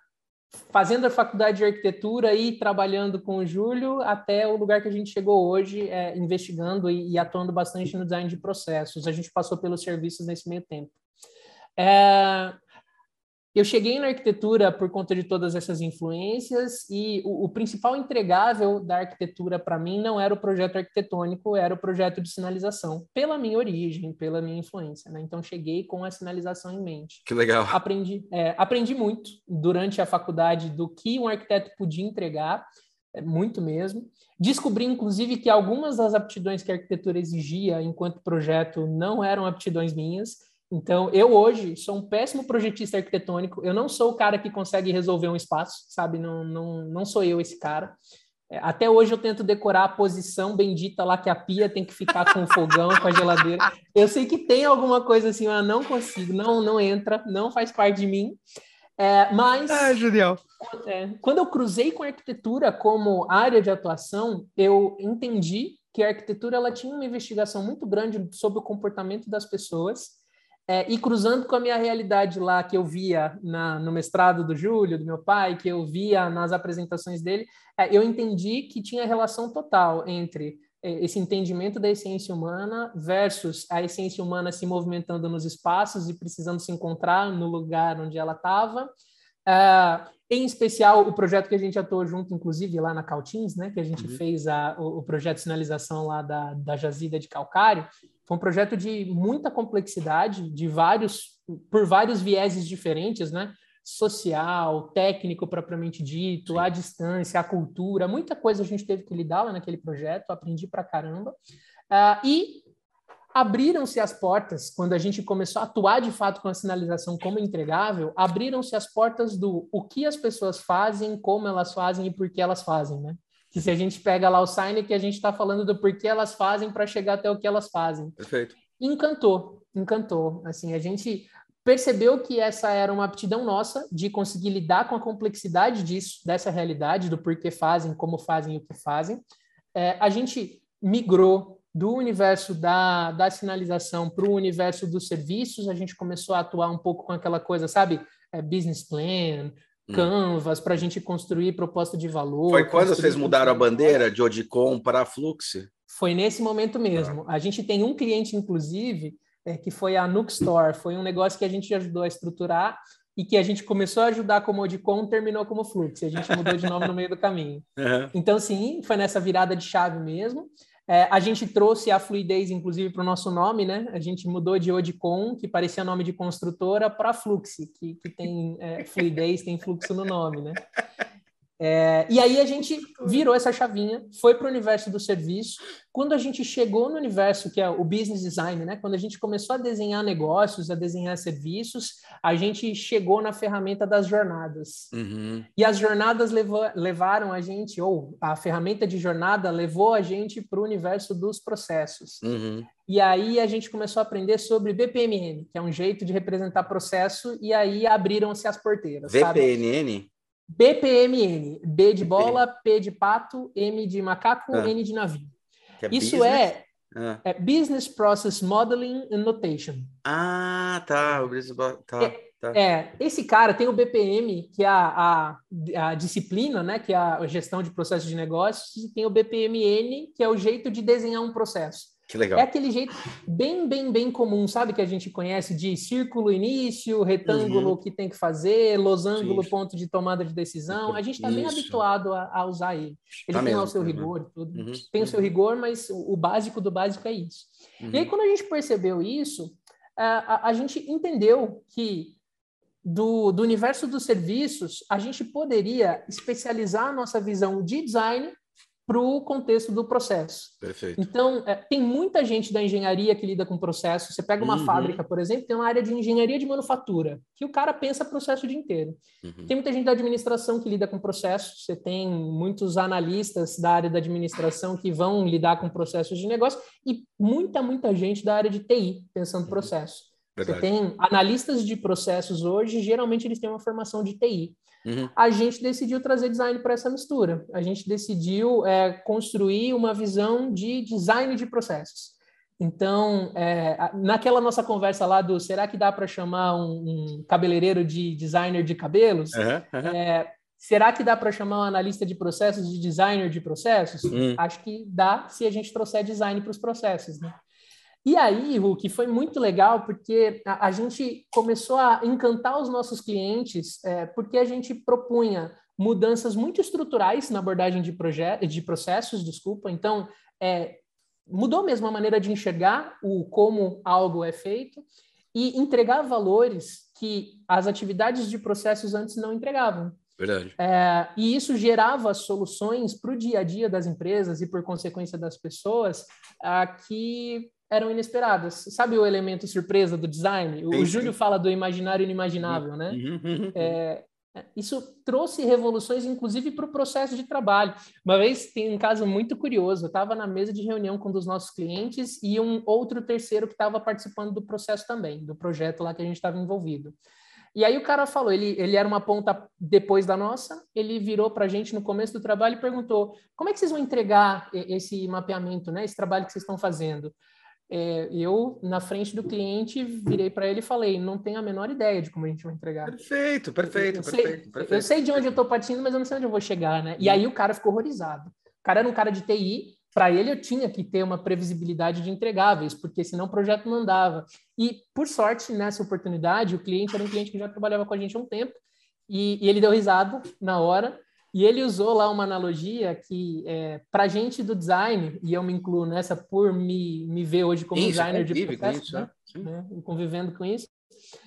fazendo a faculdade de arquitetura e trabalhando com o Júlio até o lugar que a gente chegou hoje, é, investigando e, e, atuando bastante no design de processos. A gente passou pelos serviços nesse meio tempo. É, eu cheguei na arquitetura por conta de todas essas influências e o, o principal entregável da arquitetura para mim não era o projeto arquitetônico, era o projeto de sinalização, pela minha origem, pela minha influência. Né? Então cheguei com a sinalização em mente. Que legal. Aprendi, é, aprendi muito durante a faculdade do que um arquiteto podia entregar, é, muito mesmo. Descobri, inclusive, que algumas das aptidões que a arquitetura exigia enquanto projeto não eram aptidões minhas então, eu hoje sou um péssimo projetista arquitetônico. Eu não sou o cara que consegue resolver um espaço, sabe? Não, não, não sou eu esse cara. É, até hoje eu tento decorar a posição bendita lá que a pia tem que ficar com o fogão, com a geladeira. Eu sei que tem alguma coisa assim, mas não consigo, não, não entra, não faz parte de mim. É, mas. Ah, Julião. É, quando eu cruzei com a arquitetura como área de atuação, eu entendi que a arquitetura ela tinha uma investigação muito grande sobre o comportamento das pessoas é, e cruzando com a minha realidade lá, que eu via na, no mestrado do Júlio, do meu pai, que eu via nas apresentações dele, é, eu entendi que tinha relação total entre é, esse entendimento da essência humana versus a essência humana se movimentando nos espaços e precisando se encontrar no lugar onde ela estava. Uh, em especial, o projeto que a gente atuou junto, inclusive, lá na Caltins, né, que a gente uhum. fez a, o, o, projeto de sinalização lá da, da jazida de calcário, foi um projeto de muita complexidade, de vários, por vários vieses diferentes, né? Social, técnico propriamente dito, Sim. a distância, a cultura, muita coisa a gente teve que lidar lá naquele projeto, aprendi pra caramba. Uh, e abriram-se as portas, quando a gente começou a atuar de fato com a sinalização como entregável, abriram-se as portas do o que as pessoas fazem, como elas fazem e por que elas fazem, né? Que se a gente pega lá o sign, que a gente está falando do porquê elas fazem para chegar até o que elas fazem. Perfeito. Encantou, encantou. Assim, a gente percebeu que essa era uma aptidão nossa de conseguir lidar com a complexidade disso, dessa realidade, do porquê fazem, como fazem e o que fazem. É, a gente migrou do universo da, da sinalização para o universo dos serviços, a gente começou a atuar um pouco com aquela coisa, sabe? É, business plan. Canvas para a gente construir proposta de valor. Foi quando vocês mudaram a bandeira de Odicom para Flux? Foi nesse momento mesmo. Ah. A gente tem um cliente, inclusive, é, que foi a Nuke Store. Foi um negócio que a gente ajudou a estruturar e que a gente começou a ajudar como Odicom, terminou como Flux. A gente mudou de nome no meio do caminho. Uhum. Então, sim, foi nessa virada de chave mesmo. É, a gente trouxe a fluidez, inclusive, para o nosso nome, né? A gente mudou de Odicon, que parecia nome de construtora, para Fluxi, que, que tem é, fluidez, tem fluxo no nome, né? É, e aí a gente virou essa chavinha, foi para o universo do serviço. Quando a gente chegou no universo que é o business design, né? Quando a gente começou a desenhar negócios, a desenhar serviços, a gente chegou na ferramenta das jornadas. Uhum. E as jornadas levou, levaram a gente, ou a ferramenta de jornada levou a gente para o universo dos processos. Uhum. E aí a gente começou a aprender sobre BPMN, que é um jeito de representar processo, e aí abriram-se as porteiras. VPNN? Sabe? BPMN, B de bola, P de pato, M de macaco, ah. N de navio. É Isso é, ah. é, Business Process Modeling and Notation. Ah, tá. O business, tá, é, tá. é, esse cara tem o BPM, que é a, a, a, disciplina, né, que é a gestão de processos de negócios, e tem o BPMN, que é o jeito de desenhar um processo. Que legal. É aquele jeito bem, bem, bem comum, sabe? Que a gente conhece de círculo início, retângulo uhum. que tem que fazer, losango ponto de tomada de decisão. A gente está bem habituado a, a, usar ele. Ele tá tem lá o seu uhum. rigor tudo. Uhum. Tem o seu rigor, mas o, básico do básico é isso. E aí, uhum. quando a gente percebeu isso, a, a, a gente entendeu que do, do universo dos serviços, a gente poderia especializar a nossa visão de design para o contexto do processo. Perfeito. Então, é, tem muita gente da engenharia que lida com processo. Você pega uma uhum. fábrica, por exemplo, tem uma área de engenharia de manufatura, que o cara pensa processo o dia inteiro. Uhum. Tem muita gente da administração que lida com processo. Você tem muitos analistas da área da administração que vão lidar com processos de negócio e muita, muita gente da área de TI pensando uhum. processo. Verdade. Você tem analistas de processos hoje, geralmente eles têm uma formação de TI. Uhum. A gente decidiu trazer design para essa mistura. A gente decidiu é, construir uma visão de design de processos. Então, é, naquela nossa conversa lá do será que dá para chamar um, um, cabeleireiro de designer de cabelos? Uhum, uhum. É, será que dá para chamar um analista de processos de designer de processos? Hum. Acho que dá se a gente trouxer design para os processos, né? E aí, Hulk, foi muito legal porque a, a gente começou a encantar os nossos clientes é, porque a gente propunha mudanças muito estruturais na abordagem de, de processos, desculpa. Então, é, mudou mesmo a maneira de enxergar o como algo é feito e entregar valores que as atividades de processos antes não entregavam. Verdade. É, e isso gerava soluções para o dia a dia das empresas e, por consequência, das pessoas ah, que eram inesperadas. Sabe o elemento surpresa do design? O, sim, Júlio fala do imaginário inimaginável, né? Uhum, uhum, uhum. É, isso trouxe revoluções, inclusive, para o processo de trabalho. Uma vez tem um caso muito curioso. Eu estava na mesa de reunião com um dos nossos clientes e um outro terceiro que estava participando do processo também, do projeto lá que a gente estava envolvido. E aí o cara falou, ele, ele era uma ponta depois da nossa, ele virou para a gente no começo do trabalho e perguntou, como é que vocês vão entregar esse mapeamento, né, esse trabalho que vocês estão fazendo? É, eu, na frente do cliente, virei para ele e falei: não tenho a menor ideia de como a gente vai entregar. Perfeito, perfeito, eu, eu perfeito, sei, perfeito. Eu sei de onde eu estou partindo, mas eu não sei onde eu vou chegar, né? E aí o cara ficou horrorizado. O cara era um cara de TI, para ele eu tinha que ter uma previsibilidade de entregáveis, porque senão o projeto não andava. E, por sorte, nessa oportunidade, o cliente era um cliente que já trabalhava com a gente há um tempo, e, e ele deu risada na hora, e ele usou lá uma analogia que, é, para gente do design, e eu me incluo nessa por me, me ver hoje como isso, designer de processo, isso, né? né? convivendo com isso,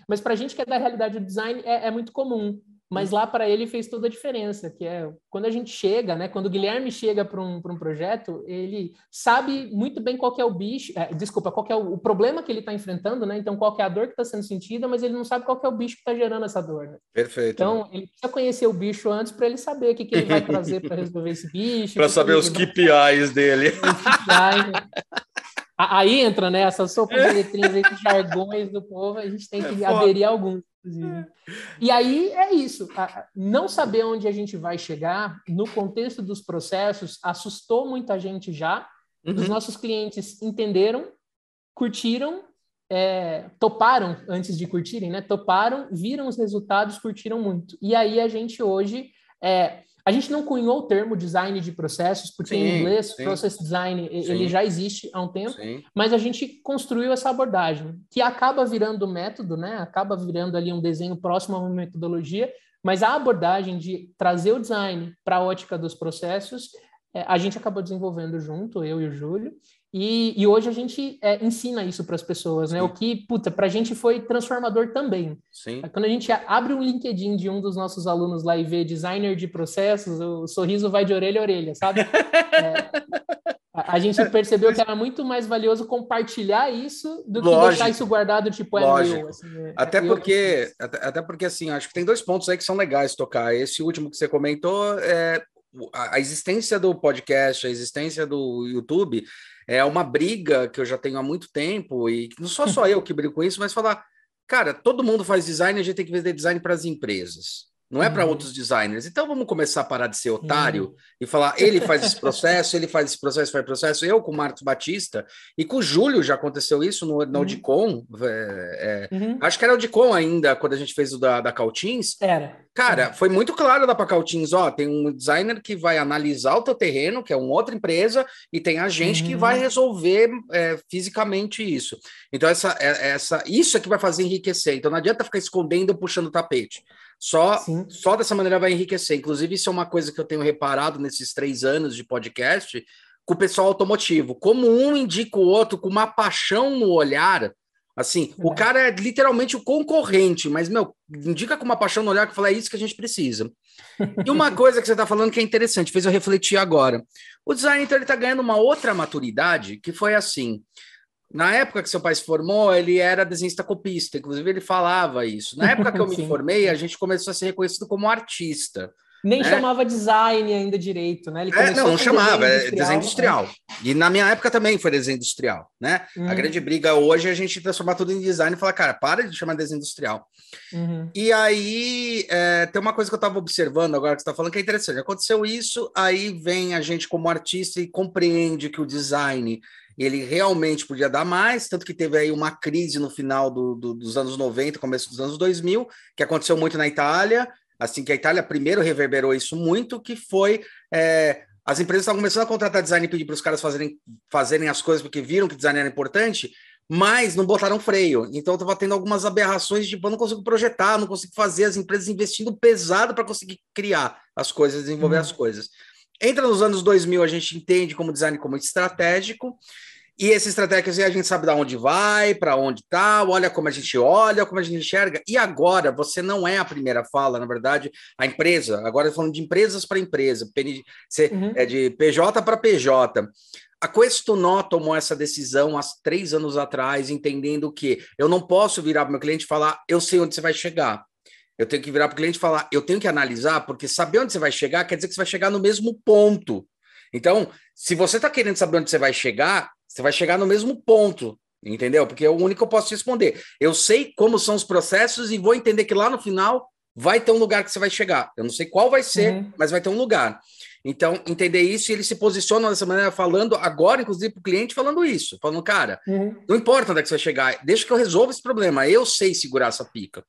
mas para gente que é da realidade do design, é, é muito comum. Mas lá para ele fez toda a diferença, que é quando a gente chega, né? Quando o Guilherme chega para um, um projeto, ele sabe muito bem qual é o bicho, é, desculpa, qual é o, o, problema que ele está enfrentando, né? Então, qual é a dor que está sendo sentida, mas ele não sabe qual é o bicho que está gerando essa dor. Né? Perfeito. Então, ele precisa conhecer o bicho antes para ele saber o que, que ele vai trazer para resolver esse bicho. para saber os KPIs dele. Os KPIs, né? Aí entra, né, essa sopa de letrinhas, esses jargões do povo, a gente tem que é aderir a alguns. E aí é isso. Não saber onde a gente vai chegar no contexto dos processos assustou muita gente já. Uhum. Os nossos clientes entenderam, curtiram, é, toparam antes de curtirem, né? Toparam, viram os resultados, curtiram muito. E aí a gente hoje é, a gente não cunhou o termo design de processos, porque sim, em inglês, sim. process design, sim. ele já existe há um tempo, mas a gente construiu essa abordagem, que acaba virando método, né? Acaba virando ali um desenho próximo a uma metodologia, mas a abordagem de trazer o design para a ótica dos processos, é, a gente acabou desenvolvendo junto, eu e o Júlio, e, e hoje a gente é, ensina isso para as pessoas, né? O que, puta, para a gente foi transformador também. Sim. Quando a gente abre um LinkedIn de um dos nossos alunos lá e vê designer de processos, o sorriso vai de orelha a orelha, sabe? é, a, a gente percebeu que era muito mais valioso compartilhar isso do que Lógico. deixar isso guardado, tipo, é Lógico. meu. Assim, é, até, porque, até, até porque, assim, acho que tem dois pontos aí que são legais tocar. Esse último que você comentou é a existência do podcast, a existência do YouTube é uma briga que eu já tenho há muito tempo, e não sou só eu que brigo com isso, mas falar, cara, todo mundo faz design, a gente tem que vender design para as empresas não é para uhum. outros designers. Então vamos começar a parar de ser otário uhum. e falar, ele faz esse processo, ele faz esse processo, faz processo. Eu com o Marcos Batista e com o Júlio já aconteceu isso no, no uhum. É, é, uhum. Acho que era Audicon ainda, quando a gente fez o da, da Cautins. Era. Cara, foi muito claro da para Cautins, ó, tem um designer que vai analisar o teu terreno, que é uma outra empresa, e tem a gente que vai uhum. resolver é, fisicamente isso. Então essa, é, essa, isso é que vai fazer enriquecer. Então não adianta ficar escondendo, puxando o tapete. Só, só dessa maneira vai enriquecer. Inclusive, isso é uma coisa que eu tenho reparado nesses três anos de podcast com o pessoal automotivo. Como um indica o outro com uma paixão no olhar. Assim, é. o cara é literalmente o concorrente, mas, meu, indica com uma paixão no olhar que fala, é isso que a gente precisa. E uma coisa que você está falando que é interessante, fez eu refletir agora. O design, então, ele está ganhando uma outra maturidade, que foi assim, na época que seu pai se formou, ele era desenhista copista, inclusive ele falava isso. Na época que eu me formei, a gente começou a ser reconhecido como artista. Nem né? chamava design ainda direito, né? É, não, não chamava, desenho industrial, é desenho industrial. Né? E na minha época também foi desenho industrial, né? Uhum. A grande briga hoje é a gente transformar tudo em design e falar, cara, para de chamar desenho industrial. Uhum. E aí, é, tem uma coisa que eu estava observando agora que você está falando que é interessante. Aconteceu isso, aí vem a gente como artista e compreende que o design ele realmente podia dar mais, tanto que teve aí uma crise no final do, do, dos anos 90, começo dos anos 2000, que aconteceu muito na Itália, assim que a Itália primeiro reverberou isso muito, que foi é, as empresas estavam começando a contratar design e pedir para os caras fazerem, fazerem as coisas porque viram que design era importante, mas não botaram freio. Então estava tendo algumas aberrações de tipo, eu não consigo projetar, não consigo fazer, as empresas investindo pesado para conseguir criar as coisas, desenvolver uhum. as coisas. Entra nos anos 2000, a gente entende como design como estratégico, e esse estratégia a gente sabe de onde vai, para onde tá, olha como a gente olha, como a gente enxerga. E agora, você não é a primeira fala, na verdade, a empresa, agora falando de empresas para empresa, uhum. é de PJ para PJ. A Questonó tomou essa decisão há três anos atrás, entendendo que eu não posso virar para o meu cliente e falar, eu sei onde você vai chegar. Eu tenho que virar para o cliente e falar, eu tenho que analisar, porque saber onde você vai chegar quer dizer que você vai chegar no mesmo ponto. Então, se você está querendo saber onde você vai chegar, você vai chegar no mesmo ponto, entendeu? Porque é o único que eu posso te responder. Eu sei como são os processos e vou entender que lá no final vai ter um lugar que você vai chegar. Eu não sei qual vai ser, uhum. mas vai ter um lugar. Então, entender isso e ele se posiciona dessa maneira, falando agora, inclusive, para o cliente, falando isso, falando, cara, uhum. não importa onde é que você vai chegar, deixa que eu resolva esse problema, eu sei segurar essa pica.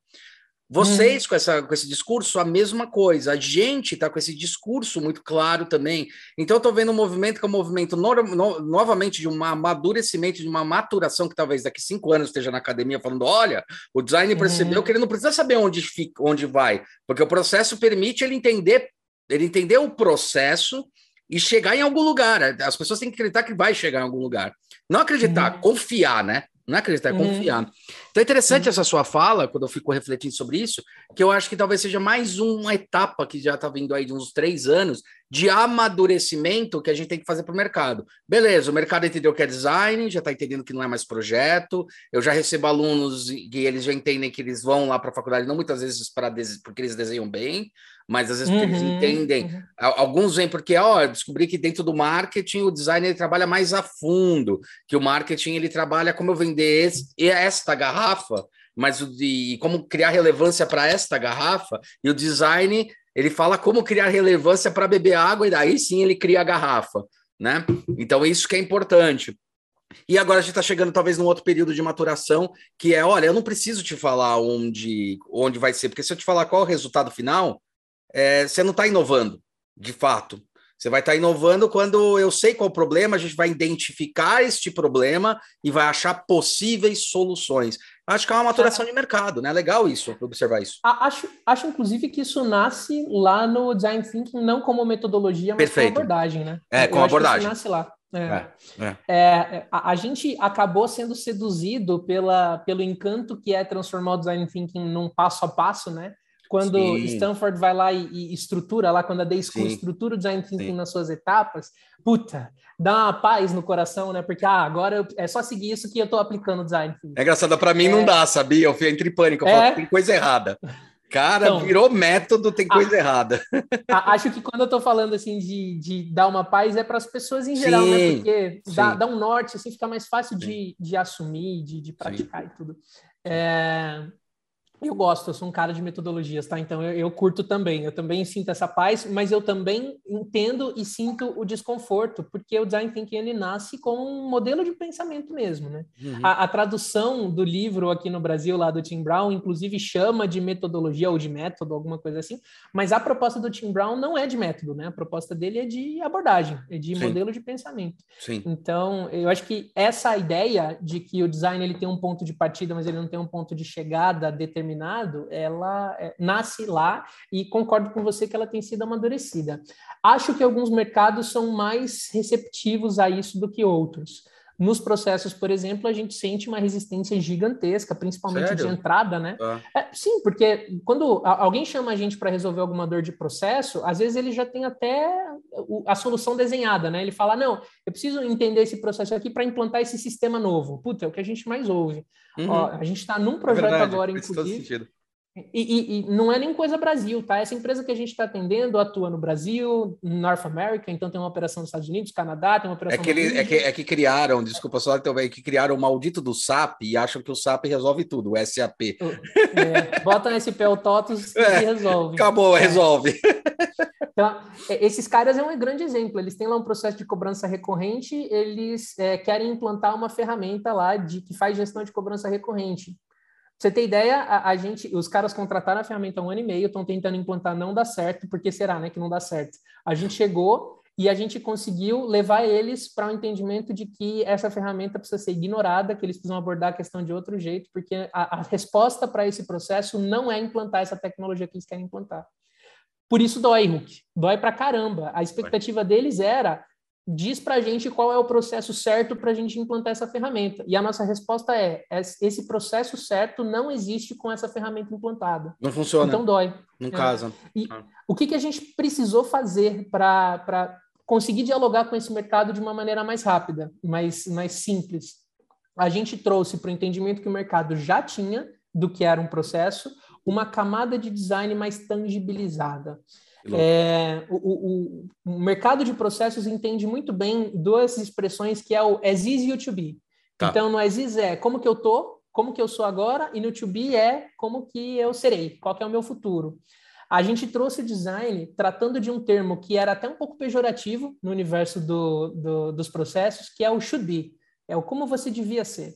Vocês, uhum. com, essa, com esse discurso, a mesma coisa. A gente está com esse discurso muito claro também. Então, eu estou vendo um movimento que é um movimento no, no, novamente de um amadurecimento, de uma maturação que talvez daqui cinco anos esteja na academia falando: olha, o designer percebeu uhum. que ele não precisa saber onde, fica, onde vai, porque o processo permite ele entender, ele entender o processo e chegar em algum lugar. As pessoas têm que acreditar que vai chegar em algum lugar. Não acreditar, uhum. confiar, né? Não é acreditar, é uhum. confiar. Então é interessante uhum. essa sua fala, quando eu fico refletindo sobre isso, que eu acho que talvez seja mais uma etapa que já está vindo aí de uns três anos de amadurecimento que a gente tem que fazer para o mercado. Beleza, o mercado entendeu que é design, já está entendendo que não é mais projeto. Eu já recebo alunos e eles já entendem que eles vão lá para a faculdade, não muitas vezes para porque eles desenham bem, mas às vezes uhum, eles entendem. Uhum. Alguns vêm porque, ó, eu descobri que dentro do marketing o design ele trabalha mais a fundo, que o marketing ele trabalha como eu vender esse, esta garrafa, mas o de como criar relevância para esta garrafa, e o design ele fala como criar relevância para beber água, e daí sim ele cria a garrafa, né? Então, isso que é importante. E agora a gente está chegando talvez num outro período de maturação, que é, olha, eu não preciso te falar onde, onde vai ser, porque se eu te falar qual é o resultado final, é, você não está inovando, de fato. Você vai estar tá inovando quando eu sei qual o problema, a gente vai identificar este problema e vai achar possíveis soluções. Acho que é uma maturação de mercado, né? Legal isso, observar isso. Acho, acho inclusive, que isso nasce lá no Design Thinking, não como metodologia, mas Perfeito. como abordagem, né? É, com abordagem. nasce lá. É. É, é. é a, a, gente acabou sendo seduzido pela, pelo encanto que é transformar o design thinking num passo a passo, né? Quando Sim. Stanford vai lá e, e, estrutura, lá quando a Day School Sim. estrutura o design thinking Sim. nas suas etapas, puta, dá uma paz no coração, né? Porque ah, agora eu, é só seguir isso que eu estou aplicando o design thinking. É engraçado, para mim é... não dá, sabia? Eu fico entre pânico, eu é... falo, tem coisa errada. Cara, então, virou método, tem coisa a, errada. A, acho que quando eu estou falando assim de, de dar uma paz é para as pessoas em geral, né? Porque dá, dá, um norte, assim, fica mais fácil de, de assumir, de, de praticar e tudo. É, eu gosto, eu sou um cara de metodologias, tá? Então eu, eu, curto também, eu também sinto essa paz, mas eu também entendo e sinto o desconforto, porque o design thinking ele nasce como um modelo de pensamento mesmo, né? Uhum. A, a, tradução do livro aqui no Brasil, lá do Tim Brown, inclusive chama de metodologia ou de método, alguma coisa assim, mas a proposta do Tim Brown não é de método, né? A proposta dele é de abordagem, é de Sim. modelo de pensamento. Sim. Então eu acho que essa ideia de que o design ele tem um ponto de partida, mas ele não tem um ponto de chegada determinado determinado, ela é, nasce lá e concordo com você que ela tem sido amadurecida. Acho que alguns mercados são mais receptivos a isso do que outros. Nos processos, por exemplo, a gente sente uma resistência gigantesca, principalmente Sério? de entrada, né? Ah. É, sim, porque quando alguém chama a gente para resolver alguma dor de processo, às vezes ele já tem até a solução desenhada, né? Ele fala: não, eu preciso entender esse processo aqui para implantar esse sistema novo. Puta, é o que a gente mais ouve. Uhum. Ó, a gente está num é projeto é verdade, agora, inclusive. E, e, e, não é nem coisa Brasil, tá? Essa empresa que a gente está atendendo atua no Brasil, North America, então tem uma operação nos Estados Unidos, Canadá, tem uma operação. É que, ele, é que, é que criaram, desculpa só, então, é que criaram o maldito do SAP e acham que o SAP resolve tudo, o SAP. É, bota no SP o TOTOS é, e resolve. Acabou, é. resolve. Então, é, esses caras é um grande exemplo. Eles têm lá um processo de cobrança recorrente, eles é, querem implantar uma ferramenta lá de que faz gestão de cobrança recorrente você ter ideia, a, a, gente, os caras contrataram a ferramenta há um ano e meio, estão tentando implantar, não dá certo, porque será, né, que não dá certo? A gente chegou e a gente conseguiu levar eles para o um entendimento de que essa ferramenta precisa ser ignorada, que eles precisam abordar a questão de outro jeito, porque a, a resposta para esse processo não é implantar essa tecnologia que eles querem implantar. Por isso dói, Hulk. Dói para caramba. A expectativa deles era diz para a gente qual é o processo certo para a gente implantar essa ferramenta. E a nossa resposta é: esse processo certo não existe com essa ferramenta implantada. Não funciona. Então dói. No é. caso. E ah. o que, que a gente precisou fazer para conseguir dialogar com esse mercado de uma maneira mais rápida, mais, mais simples? A gente trouxe para o entendimento que o mercado já tinha do que era um processo, uma camada de design mais tangibilizada. É, o, o, o, mercado de processos entende muito bem duas expressões que é o as is you to be. Tá. Então, no as is é como que eu tô, como que eu sou agora, e no to be é como que eu serei, qual que é o meu futuro. A gente trouxe o design tratando de um termo que era até um pouco pejorativo no universo do, do, dos processos, que é o should be, é o como você devia ser.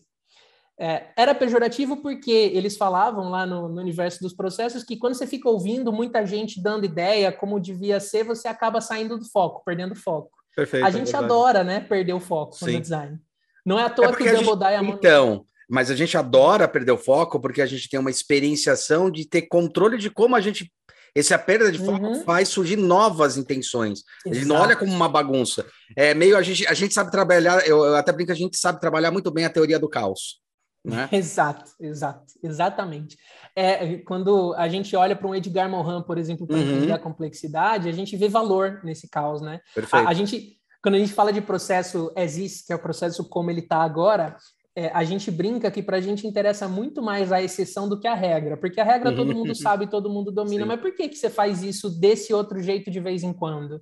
É, era pejorativo porque eles falavam lá no, no, universo dos processos que quando você fica ouvindo muita gente dando ideia como devia ser, você acaba saindo do foco, perdendo foco. Perfeito, a gente é adora, né, perder o foco no design. Não é à toa é que o Double gente... Diamond... Então, mas a gente adora perder o foco porque a gente tem uma experienciação de ter controle de como a gente essa perda de foco uhum. faz surgir novas intenções. Exato. Gente não olha como uma bagunça. É meio a gente, a gente sabe trabalhar, eu, eu até brinco, a gente sabe trabalhar muito bem a teoria do caos. Né? Exato, exato, exatamente. É, quando a gente olha para um Edgar Morin, por exemplo, para uhum. entender a complexidade, a gente vê valor nesse caos, né? A, a, gente, quando a gente fala de processo existe, que é o processo como ele está agora, é, a gente brinca que para a gente interessa muito mais a exceção do que a regra, porque a regra todo mundo sabe, todo mundo domina, Sim. mas por que, que você faz isso desse outro jeito de vez em quando?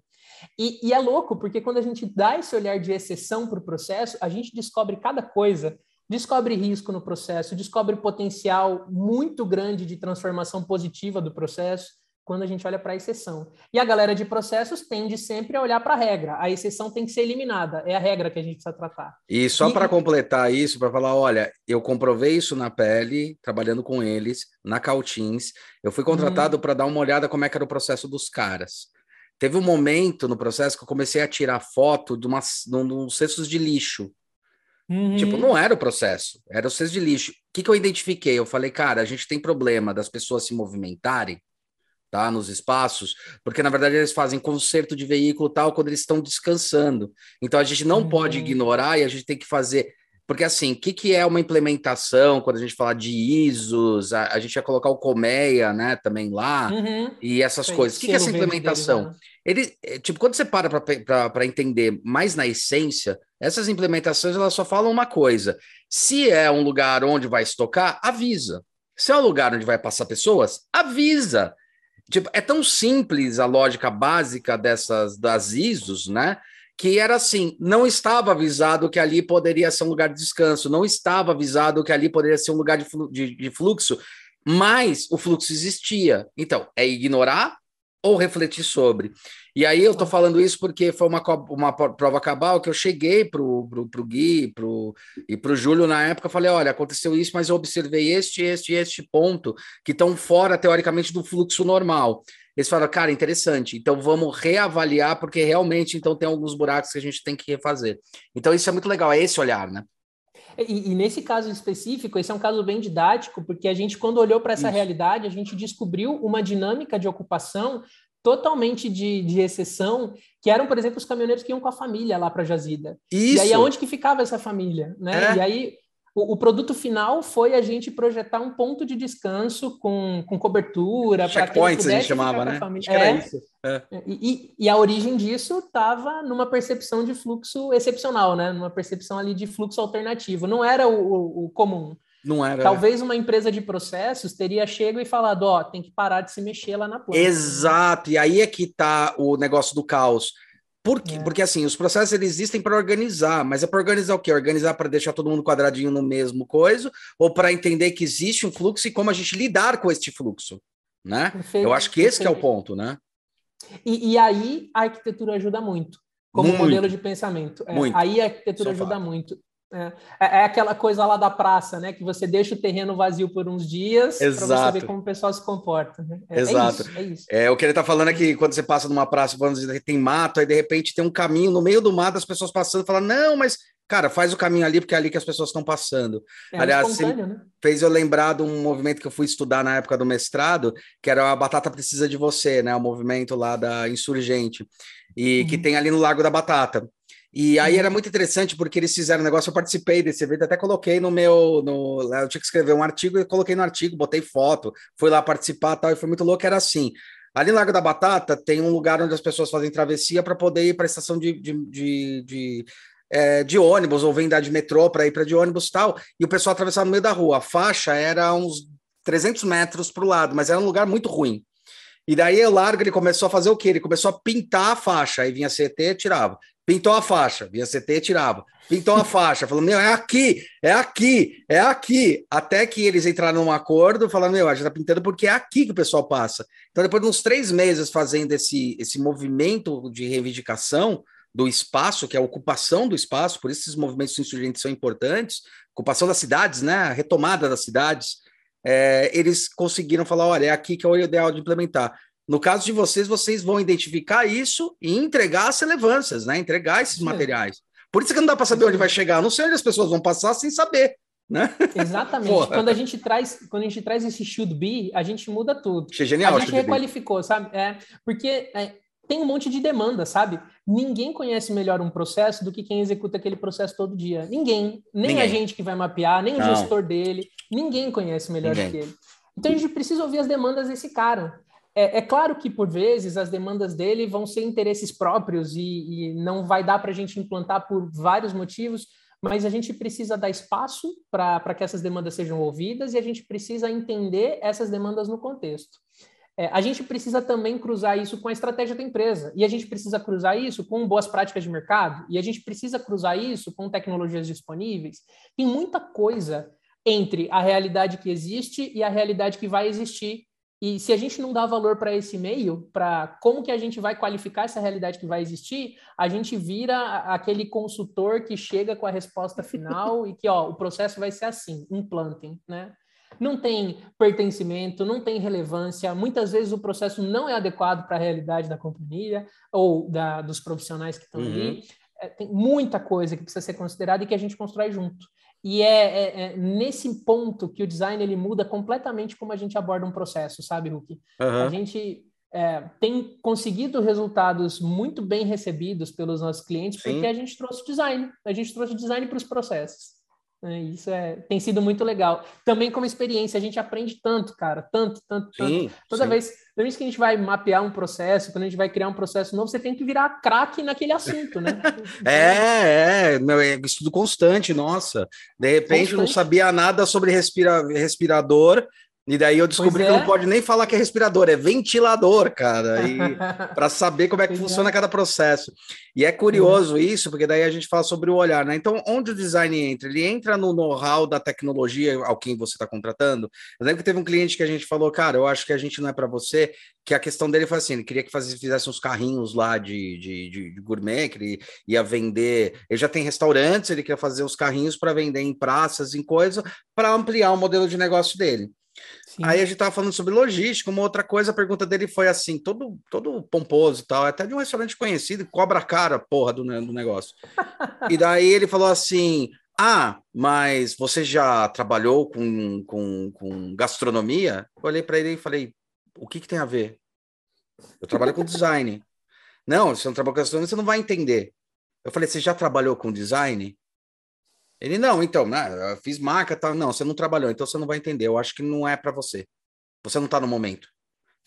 E, e é louco, porque quando a gente dá esse olhar de exceção para o processo, a gente descobre cada coisa descobre risco no processo, descobre potencial muito grande de transformação positiva do processo quando a gente olha para a exceção. E a galera de processos tende sempre a olhar para a regra. A exceção tem que ser eliminada. É a regra que a gente precisa tratar. E só para completar isso, para falar, olha, eu comprovei isso na pele, trabalhando com eles, na Cautins. Eu fui contratado hum. para dar uma olhada como é que era o processo dos caras. Teve um momento no processo que eu comecei a tirar foto de, umas, de uns cestos de lixo Uhum. Tipo, não era o processo, era o cesto de lixo. O que, que eu identifiquei? Eu falei, cara, a gente tem problema das pessoas se movimentarem, tá, nos espaços, porque na verdade eles fazem conserto de veículo tal quando eles estão descansando. Então a gente não uhum. pode ignorar e a gente tem que fazer. Porque assim, o que, que é uma implementação quando a gente fala de ISOs? A, a gente ia colocar o Colmeia, né, também lá, uhum. e essas Foi coisas. O que, que é essa implementação? Né? Ele, é, tipo, quando você para para entender mais na essência, essas implementações elas só falam uma coisa: se é um lugar onde vai estocar, avisa. Se é um lugar onde vai passar pessoas, avisa. Tipo, é tão simples a lógica básica dessas das ISOs, né? Que era assim, não estava avisado que ali poderia ser um lugar de descanso, não estava avisado que ali poderia ser um lugar de, de, de fluxo, mas o fluxo existia. Então, é ignorar ou refletir sobre. E aí eu tô falando isso porque foi uma, uma prova cabal que eu cheguei pro, pro, pro Gui pro, e pro Júlio na época, falei, olha, aconteceu isso, mas eu observei este, este, este ponto que estão fora, teoricamente, do fluxo normal. Eles falaram, cara, interessante, então vamos reavaliar, porque realmente então tem alguns buracos que a gente tem que refazer. Então isso é muito legal, é esse olhar, né? E, e, nesse caso específico, esse é um caso bem didático, porque a gente, quando olhou para essa Isso. realidade, a gente descobriu uma dinâmica de ocupação totalmente de, de exceção, que eram, por exemplo, os caminhoneiros que iam com a família lá para Jazida. Isso. E aí, aonde que ficava essa família? Né? É. E aí, o, o, produto final foi a gente projetar um ponto de descanso com, com cobertura. Checkpoints a gente chamava, né? É. isso. É. E, e, a origem disso estava numa percepção de fluxo excepcional, né? Numa percepção ali de fluxo alternativo. Não era o, o, comum. Não era. Talvez uma empresa de processos teria chego e falado, ó, tem que parar de se mexer lá na planta. Exato. E aí é que tá o negócio do caos. Por quê? É. Porque assim, os processos eles existem para organizar, mas é para organizar o quê? Organizar para deixar todo mundo quadradinho no mesmo coisa, ou para entender que existe um fluxo e como a gente lidar com este fluxo, né? Perfeito, Eu acho que esse que é o ponto, né? E, e, aí a arquitetura ajuda muito, como muito. modelo de pensamento. É, aí a arquitetura Só ajuda muito. É, é, é aquela coisa lá da praça, né? Que você deixa o terreno vazio por uns dias para você ver como o pessoal se comporta. Né? É, é Exato. É, isso, é, isso. é o que ele está falando é que quando você passa numa praça, tem mato, aí de repente tem um caminho no meio do mato, as pessoas passando, falam, não, mas cara, faz o caminho ali, porque é ali que as pessoas estão passando. É Aliás, né? fez eu lembrar de um movimento que eu fui estudar na época do mestrado, que era a Batata Precisa de Você, né? O movimento lá da Insurgente, e uhum. que tem ali no Lago da Batata. E aí era muito interessante porque eles fizeram um negócio, eu participei desse evento, até coloquei no meu. No, eu tinha que escrever um artigo, eu coloquei no artigo, botei foto, fui lá participar tal, e foi muito louco, era assim. Ali no Lago da Batata tem um lugar onde as pessoas fazem travessia para poder ir para a estação de, de, de, de é, de ônibus ou vem dar de metrô para ir para de ônibus e tal, e o pessoal atravessava no meio da rua. A faixa era uns 300 metros para o lado, mas era um lugar muito ruim. E daí o Largo ele começou a fazer o quê? Ele começou a pintar a faixa, aí vinha CT, tirava. Pintou a faixa, vinha CT, tirava. Pintou a faixa, falou: Meu, é aqui, é aqui, é aqui. Até que eles entraram num acordo, falando: Meu, a gente tá pintando porque é aqui que o pessoal passa. Então, depois de uns três meses fazendo esse, esse movimento de reivindicação, do espaço, que é a ocupação do espaço, por isso esses movimentos insurgentes são importantes, ocupação das cidades, né, a retomada das cidades, é, eles conseguiram falar, olha, é aqui que é o ideal de implementar. No caso de vocês, vocês vão identificar isso e entregar as relevâncias, né, entregar esses Sim. materiais. Por isso que não dá para saber onde vai chegar, não sei onde as pessoas vão passar sem saber. Né? Exatamente. quando a gente traz, quando a gente traz esse should be, a gente muda tudo. Achei genial. A gente requalificou, sabe? É, porque é, tem um monte de demanda, sabe? Ninguém conhece melhor um processo do que quem executa aquele processo todo dia. Ninguém. Nem ninguém. a gente que vai mapear, nem Não. o gestor dele. Ninguém conhece melhor ninguém. do que ele. Então a gente precisa ouvir as demandas desse cara. É, é, claro que, por vezes, as demandas dele vão ser interesses próprios e, e não vai dar para a gente implantar por vários motivos, mas a gente precisa dar espaço para que essas demandas sejam ouvidas e a gente precisa entender essas demandas no contexto. É, a gente precisa também cruzar isso com a estratégia da empresa, e a gente precisa cruzar isso com boas práticas de mercado, e a gente precisa cruzar isso com tecnologias disponíveis. Tem muita coisa entre a realidade que existe e a realidade que vai existir. E se a gente não dá valor para esse meio, para como que a gente vai qualificar essa realidade que vai existir, a gente vira aquele consultor que chega com a resposta final e que, ó, o processo vai ser assim, implantem, né? não tem pertencimento, não tem relevância, muitas vezes o processo não é adequado para a realidade da companhia ou da, dos profissionais que estão uhum. ali. É, tem muita coisa que precisa ser considerada e que a gente constrói junto. E é, é, é, nesse ponto que o design ele muda completamente como a gente aborda um processo, sabe, Hulk? Uhum. A gente é, tem conseguido resultados muito bem recebidos pelos nossos clientes Sim. porque a gente trouxe design, a gente trouxe design para os processos. É, isso é, tem sido muito legal. Também como experiência, a gente aprende tanto, cara, tanto, tanto, sim, tanto. Toda sim. vez, toda vez que a gente vai mapear um processo, quando a gente vai criar um processo novo, você tem que virar craque naquele assunto, né? é, é, meu, é estudo constante, nossa. De repente constante. não sabia nada sobre respira, respirador, e daí eu descobri é. que não pode nem falar que é respirador, é ventilador, cara, para saber como é que funciona é. cada processo. E é curioso isso, porque daí a gente fala sobre o olhar, né? Então, onde o design entra? Ele entra no know-how da tecnologia ao quem você está contratando. Eu lembro que teve um cliente que a gente falou, cara, eu acho que a gente não é para você, que a questão dele foi assim, ele queria que fizesse uns carrinhos lá de, de, de, de gourmet, que ele ia vender, ele já tem restaurantes, ele quer fazer os carrinhos para vender em praças, em coisa, para ampliar o modelo de negócio dele. Sim. Aí a gente tava falando sobre logística, uma outra coisa, a pergunta dele foi assim, todo, todo pomposo e tal, até de um restaurante conhecido, cobra cara, porra, do, do negócio. e daí ele falou assim, ah, mas você já trabalhou com, com, com gastronomia? Eu olhei para ele e falei, o que, que tem a ver? Eu trabalho com design. Não, se você não trabalha com gastronomia, você não vai entender. Eu falei, você já trabalhou com design? Ele, não, então, né, fiz marca, tá, não, você não trabalhou, então você não vai entender, eu acho que não é para você. Você não tá no momento.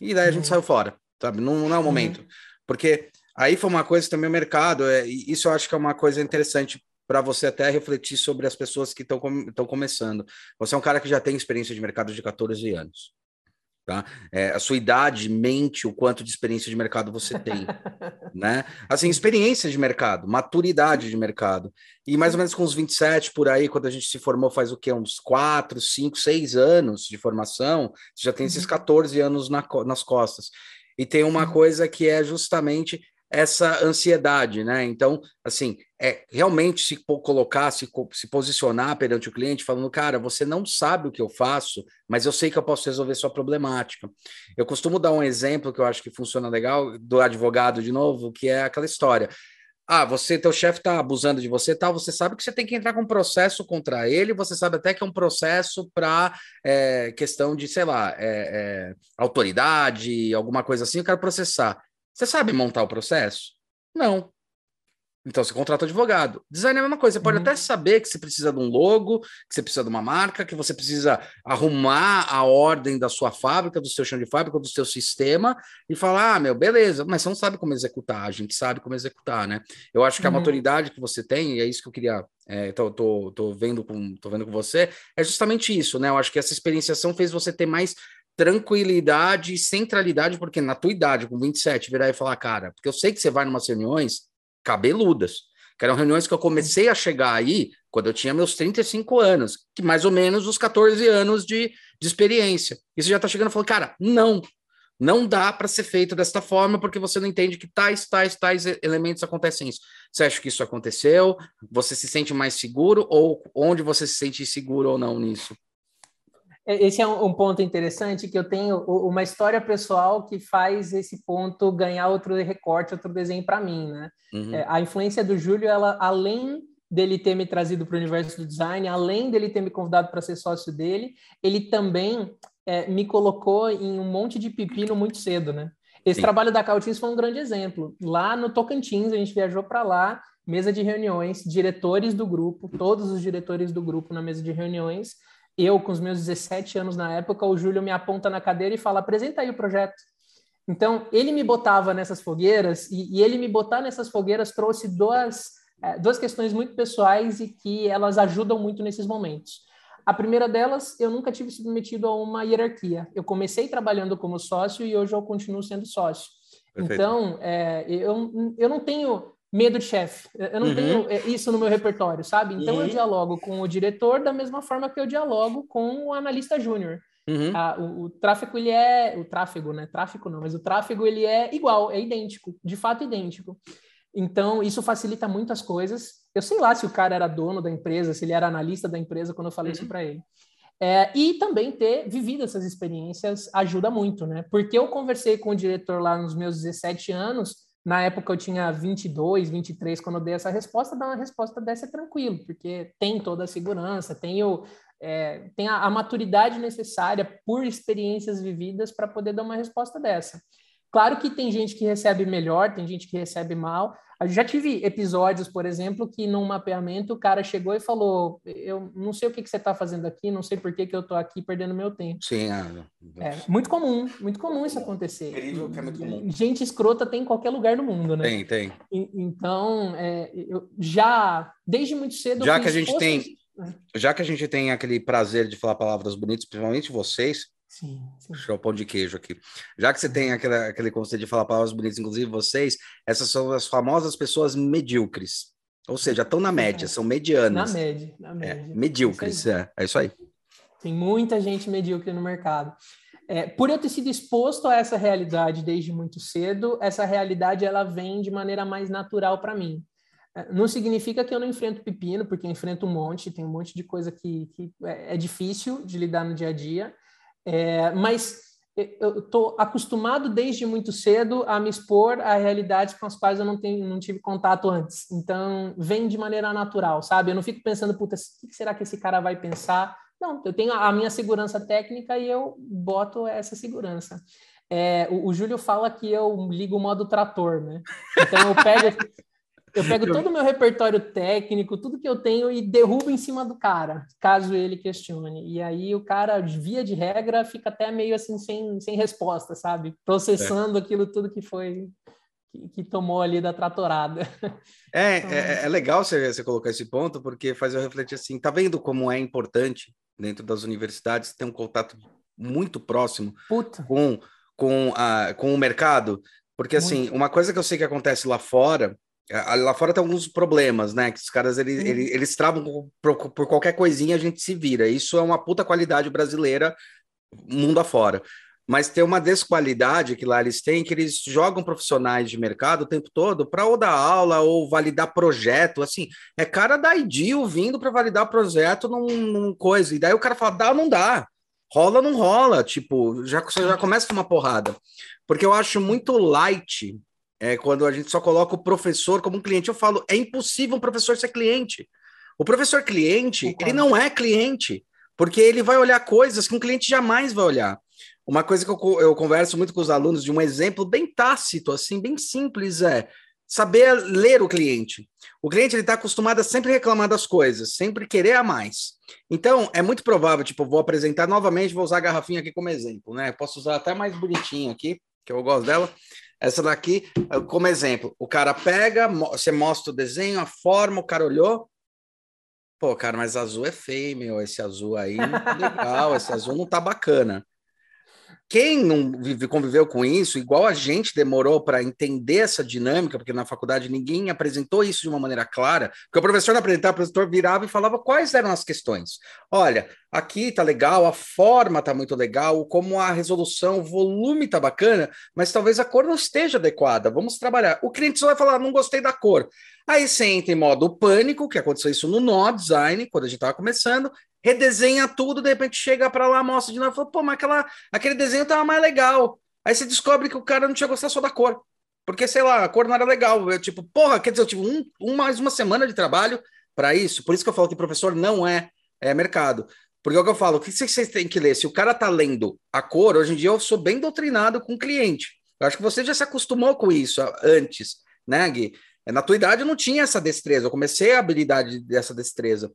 E daí a gente uhum. saiu fora, sabe? Não, não é o uhum. momento. Uhum. Porque aí foi uma coisa também o mercado, é, isso eu acho que é uma coisa interessante para você até refletir sobre as pessoas que estão com, começando. Você é um cara que já tem experiência de mercado de 14 anos. Tá? É, a sua idade mente o quanto de experiência de mercado você tem, né? Assim, experiência de mercado, maturidade de mercado. E mais ou menos com uns 27 por aí, quando a gente se formou faz o quê? Uns 4, 5, 6 anos de formação, você já tem esses 14 uhum. anos na, nas costas. E tem uma coisa que é justamente essa ansiedade, né? Então, assim, é realmente se colocar, se, se posicionar perante o cliente, falando, cara, você não sabe o que eu faço, mas eu sei que eu posso resolver sua problemática. Eu costumo dar um exemplo que eu acho que funciona legal do advogado de novo, que é aquela história. Ah, você, teu chefe está abusando de você, tal. Você sabe que você tem que entrar com um processo contra ele. Você sabe até que é um processo para é, questão de, sei lá, é, é, autoridade, alguma coisa assim. Eu quero processar. Você sabe montar o processo? Não. Então você contrata advogado. Design é a mesma coisa. Você pode uhum. até saber que você precisa de um logo, que você precisa de uma marca, que você precisa arrumar a ordem da sua fábrica, do seu chão de fábrica, do seu sistema e falar, ah, meu, beleza, mas você não sabe como executar, a gente sabe como executar, né? Eu acho que a uhum. maturidade que você tem, e é isso que eu queria, é, tô, tô, tô, vendo com, tô vendo com você, é justamente isso, né? Eu acho que essa experienciação fez você ter mais tranquilidade e centralidade, porque na tua idade, com 27, virar e falar, cara, porque eu sei que você vai em umas reuniões cabeludas, que eram reuniões que eu comecei a chegar aí quando eu tinha meus 35 anos, que mais ou menos os 14 anos de, de experiência. E você já está chegando e falando, cara, não, não dá para ser feito desta forma porque você não entende que tais, tais, tais elementos acontecem isso. Você acha que isso aconteceu? Você se sente mais seguro ou onde você se sente seguro ou não nisso? É, esse é um, ponto interessante que eu tenho uma história pessoal que faz esse ponto ganhar outro recorte, outro desenho para mim, né? Uhum. É, a influência do Júlio, ela além dele ter me trazido para o universo do design, além dele ter me convidado para ser sócio dele, ele também é, me colocou em um monte de pepino muito cedo, né? Esse Sim. trabalho da Cautins foi um grande exemplo. Lá no Tocantins, a gente viajou para lá, mesa de reuniões, diretores do grupo, todos os diretores do grupo na mesa de reuniões, eu, com os meus 17 anos na época, o Júlio me aponta na cadeira e fala: apresenta aí o projeto. Então, ele me botava nessas fogueiras, e, e ele me botar nessas fogueiras trouxe duas, é, duas questões muito pessoais e que elas ajudam muito nesses momentos. A primeira delas, eu nunca tive submetido a uma hierarquia. Eu comecei trabalhando como sócio e hoje eu continuo sendo sócio. Perfeito. Então, é, eu, eu não tenho medo de chefe. Eu não uhum. tenho é, isso no meu repertório, sabe? Então uhum. eu dialogo com o diretor da mesma forma que eu dialogo com o analista júnior. Uhum. Ah, o, o, tráfego ele é o tráfego, né? Tráfego não, mas o tráfego ele é igual, é idêntico, de fato idêntico. Então isso facilita muitas coisas. Eu sei lá se o cara era dono da empresa, se ele era analista da empresa quando eu falei isso uhum. para ele. É, e também ter vivido essas experiências ajuda muito, né? Porque eu conversei com o diretor lá nos meus 17 anos na época eu tinha 22, 23 quando eu dei essa resposta, dar uma resposta dessa é tranquilo, porque tem toda a segurança, tem, o, é, tem a, a maturidade necessária por experiências vividas para poder dar uma resposta dessa. Claro que tem gente que recebe melhor, tem gente que recebe mal, eu já tive episódios, por exemplo, que num mapeamento o cara chegou e falou: Eu não sei o que, que você está fazendo aqui, não sei por que, que eu estou aqui perdendo meu tempo. Sim, ah, é muito comum, muito comum isso acontecer. Incrível que é muito comum. Gente escrota tem em qualquer lugar do mundo, né? Tem, tem. E, então, é, eu já, desde muito cedo. Já que a gente tem. Já que a gente tem aquele prazer de falar palavras bonitas, principalmente vocês, Sim, sim. O pão de queijo aqui. Já que você tem aquele, aquele conceito de falar palavras bonitas, inclusive vocês, essas são as famosas pessoas medíocres. Ou seja, estão na média, são medianas. Na média, na é, média. É, medíocres, é, é isso aí. Tem muita gente medíocre no mercado. É, por eu ter sido exposto a essa realidade desde muito cedo, essa realidade ela vem de maneira mais natural para mim. É, não significa que eu não enfrento pepino, porque eu enfrento um monte, tem um monte de coisa que, que é, é difícil de lidar no dia a dia, é, mas eu estou acostumado desde muito cedo a me expor a realidades com as quais eu não, tenho, não tive contato antes. Então, vem de maneira natural, sabe? Eu não fico pensando, puta, o que será que esse cara vai pensar? Não, eu tenho a minha segurança técnica e eu boto essa segurança. É, o, o Júlio fala que eu ligo o modo trator, né? Então, eu pego, eu pego todo o meu repertório técnico, tudo que eu tenho e derrubo em cima do cara, caso ele questione. E aí o cara, via de regra, fica até meio assim sem, sem resposta, sabe? Processando é. aquilo tudo que foi que, tomou ali da tratorada. É, então, é, é, legal você, você colocar esse ponto, porque faz eu refletir assim, tá vendo como é importante dentro das universidades ter um contato muito próximo Puta. com com, a, com o mercado? Porque, assim, muito. uma coisa que eu sei que acontece lá fora lá fora tem alguns problemas, né? Que os caras eles, uhum. eles, eles travam por, por, qualquer coisinha, a gente se vira. Isso é uma puta qualidade brasileira, mundo afora. mas tem uma desqualidade que lá eles têm, que eles jogam profissionais de mercado o tempo todo para ou dar aula ou validar projeto, assim, é cara da IDIL vindo para validar projeto num, num, coisa, e daí o cara fala, dá ou não dá, rola ou não rola, tipo, já, já começa uma porrada, porque eu acho muito light é, quando a gente só coloca o professor como um cliente, eu falo, é impossível um professor ser cliente, o professor cliente, ele não é cliente, porque ele vai olhar coisas que um cliente jamais vai olhar. Uma coisa que eu, eu converso muito com os alunos de um exemplo bem tácito, assim, bem simples, é saber ler o cliente. O cliente ele está acostumado a sempre reclamar das coisas, sempre querer a mais. Então, é muito provável, tipo, vou apresentar novamente, vou usar a garrafinha aqui como exemplo, né? Posso usar até mais bonitinho aqui, que eu gosto dela. Essa daqui, como exemplo, o cara pega, você mostra o desenho, a forma, o cara olhou, Pô, cara, mas azul é feio, meu. Esse azul aí não tá legal, esse azul não tá bacana. Quem não vive, conviveu com isso, igual a gente demorou para entender essa dinâmica, porque na faculdade ninguém apresentou isso de uma maneira clara, porque o professor não apresentava, o professor virava e falava quais eram as questões. Olha, aqui tá legal, a forma tá muito legal, como a resolução, o volume tá bacana, mas talvez a cor não esteja adequada. Vamos trabalhar. O cliente só vai falar, não gostei da cor. Aí você entra em modo pânico, que aconteceu isso no nó design, quando a gente estava começando, redesenha tudo, de repente chega para lá, mostra de novo, fala, pô, mas aquela, aquele desenho tava mais legal. Aí você descobre que o cara não tinha gostado só da cor. Porque, sei lá, a cor não era legal. Eu, tipo, porra, quer dizer, eu tive um, um mais uma semana de trabalho para isso. Por isso que eu falo que professor não é, é mercado. Porque é o que eu falo, o que vocês têm que ler? Se o cara tá lendo a cor, hoje em dia eu sou bem doutrinado com o cliente. Eu acho que você já se acostumou com isso antes, né, Gui? É, na tua idade eu não tinha essa destreza, eu comecei a habilidade dessa destreza.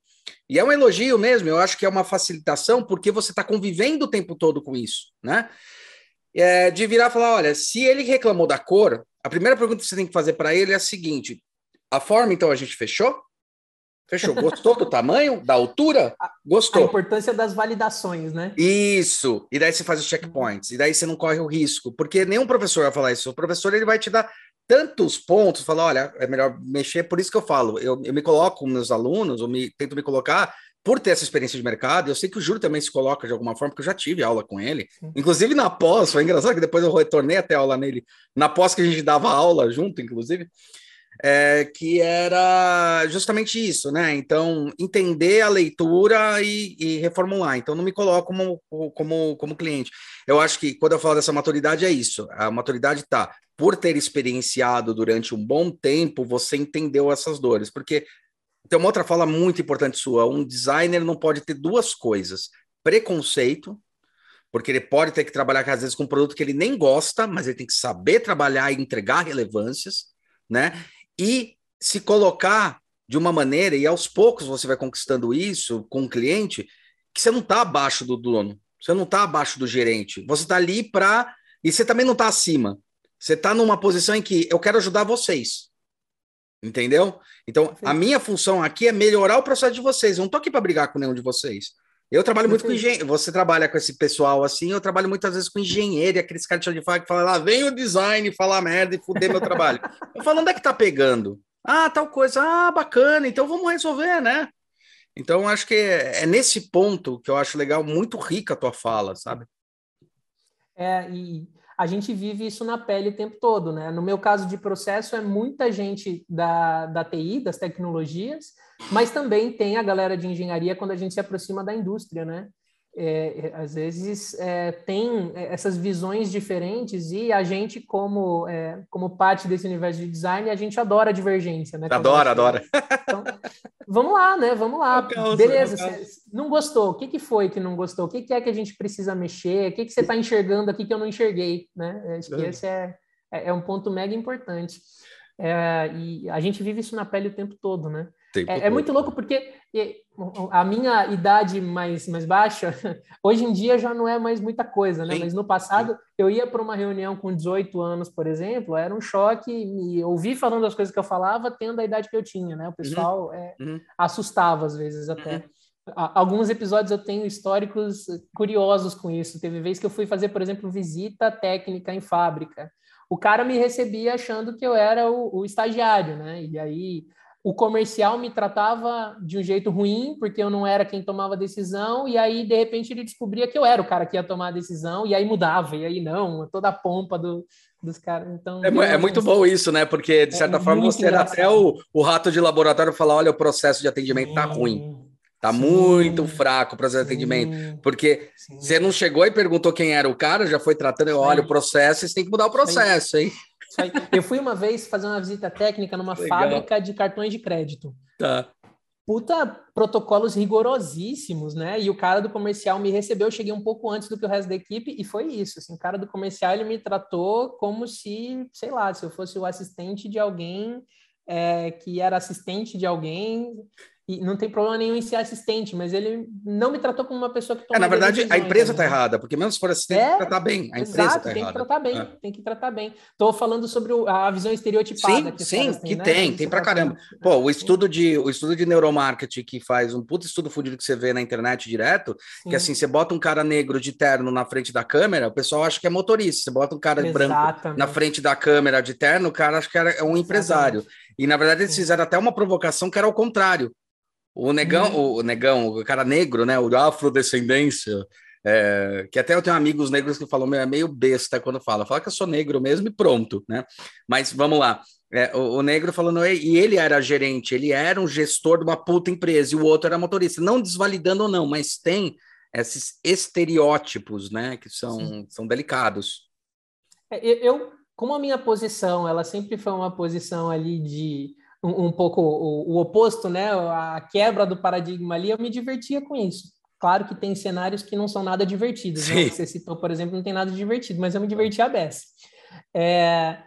E é um elogio mesmo, eu acho que é uma facilitação, porque você está convivendo o tempo todo com isso, né? É, de virar e falar: olha, se ele reclamou da cor, a primeira pergunta que você tem que fazer para ele é a seguinte: a forma, então, a gente fechou? Fechou. Gostou do tamanho, da altura? Gostou. A importância das validações, né? Isso. E daí você faz os checkpoints. E daí você não corre o risco. Porque nenhum professor vai falar isso. O professor ele vai te dar tantos pontos, fala, olha, é melhor mexer, por isso que eu falo, eu, eu me coloco com meus alunos, eu me, tento me colocar por ter essa experiência de mercado, eu sei que o Júlio também se coloca de alguma forma, porque eu já tive aula com ele, inclusive na pós, foi engraçado que depois eu retornei até aula nele, na pós que a gente dava aula junto, inclusive, é, que era justamente isso, né? Então, entender a leitura e, e, reformular. Então, não me coloco como, como, como cliente. Eu acho que quando eu falo dessa maturidade, é isso. A maturidade tá por ter experienciado durante um bom tempo, você entendeu essas dores. Porque tem uma outra fala muito importante sua: um designer não pode ter duas coisas: preconceito porque ele pode ter que trabalhar às vezes com um produto que ele nem gosta, mas ele tem que saber trabalhar e entregar relevâncias, né? E se colocar de uma maneira, e aos poucos você vai conquistando isso com o cliente, que você não está abaixo do dono, você não está abaixo do gerente, você está ali para. E você também não está acima. Você está numa posição em que eu quero ajudar vocês. Entendeu? Então, Sim. a minha função aqui é melhorar o processo de vocês. Eu não estou aqui para brigar com nenhum de vocês. Eu trabalho muito com engenheiro. Você trabalha com esse pessoal assim, eu trabalho muitas vezes com engenheiro e aqueles caras de fala que falam lá, ah, vem o design falar merda e fuder meu trabalho. eu falo, onde é que tá pegando? Ah, tal coisa. Ah, bacana, então vamos resolver, né? Então, acho que é, é nesse ponto que eu acho legal, muito rica a tua fala, sabe? É, e a gente vive isso na pele o tempo todo, né? No meu caso de processo, é muita gente da, da TI, das tecnologias, mas também tem a galera de engenharia quando a gente se aproxima da indústria, né? É, é às vezes é, tem essas visões diferentes e a gente, como, é, como parte desse universo de design, a gente adora a divergência, né? Adora, adora. Então, vamos lá, né? Vamos lá. Beleza, não gostou. O que, que foi que não gostou? O que, que é que a gente precisa mexer? O que, que você está enxergando aqui que eu não enxerguei? Né? Acho que esse é, é, é um ponto mega importante. É, e a gente vive isso na pele o tempo todo, né? É, é, muito louco porque a minha idade mais, mais baixa, hoje em dia já não é mais muita coisa, né? Sim. Mas no passado, eu ia para uma reunião com 18 anos, por exemplo, era um choque me ouvir falando as coisas que eu falava, tendo a idade que eu tinha, né? O pessoal uhum. É, uhum. assustava às vezes até. Uhum. Alguns episódios eu tenho históricos curiosos com isso. Teve vez que eu fui fazer, por exemplo, visita técnica em fábrica. O cara me recebia achando que eu era o, o estagiário, né? E aí o comercial me tratava de um jeito ruim, porque eu não era quem tomava a decisão, e aí, de repente, ele descobria que eu era o cara que ia tomar a decisão, e aí mudava, e aí não, toda a pompa do, dos caras. Então, é, é muito bom isso, né? Porque, de é certa é forma, você era até o, o rato de laboratório falar: olha, o processo de atendimento tá ruim. Tá sim, muito fraco o processo de atendimento. Porque sim. você não chegou e perguntou quem era o cara, já foi tratando, olha, o processo, você tem que mudar o processo, hein? Eu fui uma vez fazer uma visita técnica numa Legal. fábrica de cartões de crédito. Tá. Puta protocolos rigorosíssimos, né? E o cara do comercial me recebeu, eu cheguei um pouco antes do que o resto da equipe, e foi isso. Assim, o cara do comercial ele me tratou como se, sei lá, se eu fosse o assistente de alguém é, que era assistente de alguém e não tem problema nenhum em ser assistente, mas ele não me tratou como uma pessoa que toma. É, na verdade, a empresa está né? errada, porque mesmo se for assistente, é, tem que tratar bem. A empresa está errada. Tem que tratar bem, é. tem que tratar bem. Estou falando sobre a visão estereotipada. Sim, que sim, que né? tem, tem pra caramba. Pô, o estudo, de, o estudo de neuromarketing que faz um puto estudo fudido que você vê na internet direto, sim. que assim, você bota um cara negro de terno na frente da câmera, o pessoal acha que é motorista. Você bota um cara Exatamente. branco na frente da câmera de terno, o cara acha que é um empresário. Exatamente. E na verdade eles fizeram até uma provocação que era o contrário. O negão, uhum. o negão, o cara negro, né? O afrodescendência. É, que até eu tenho amigos negros que falam, meu, é meio besta quando fala. Fala que eu sou negro mesmo e pronto, né? Mas vamos lá. É, o, o, negro falando, e ele era gerente, ele era um gestor de uma puta empresa, e o outro era motorista. Não desvalidando ou não, mas tem esses estereótipos, né? Que são, são delicados. É, eu, como a minha posição, ela sempre foi uma posição ali de um, um pouco o, o, oposto, né? A quebra do paradigma ali, eu me divertia com isso. Claro que tem cenários que não são nada divertidos, né? Você citou, por exemplo, não tem nada divertido, mas eu me diverti a beça. É,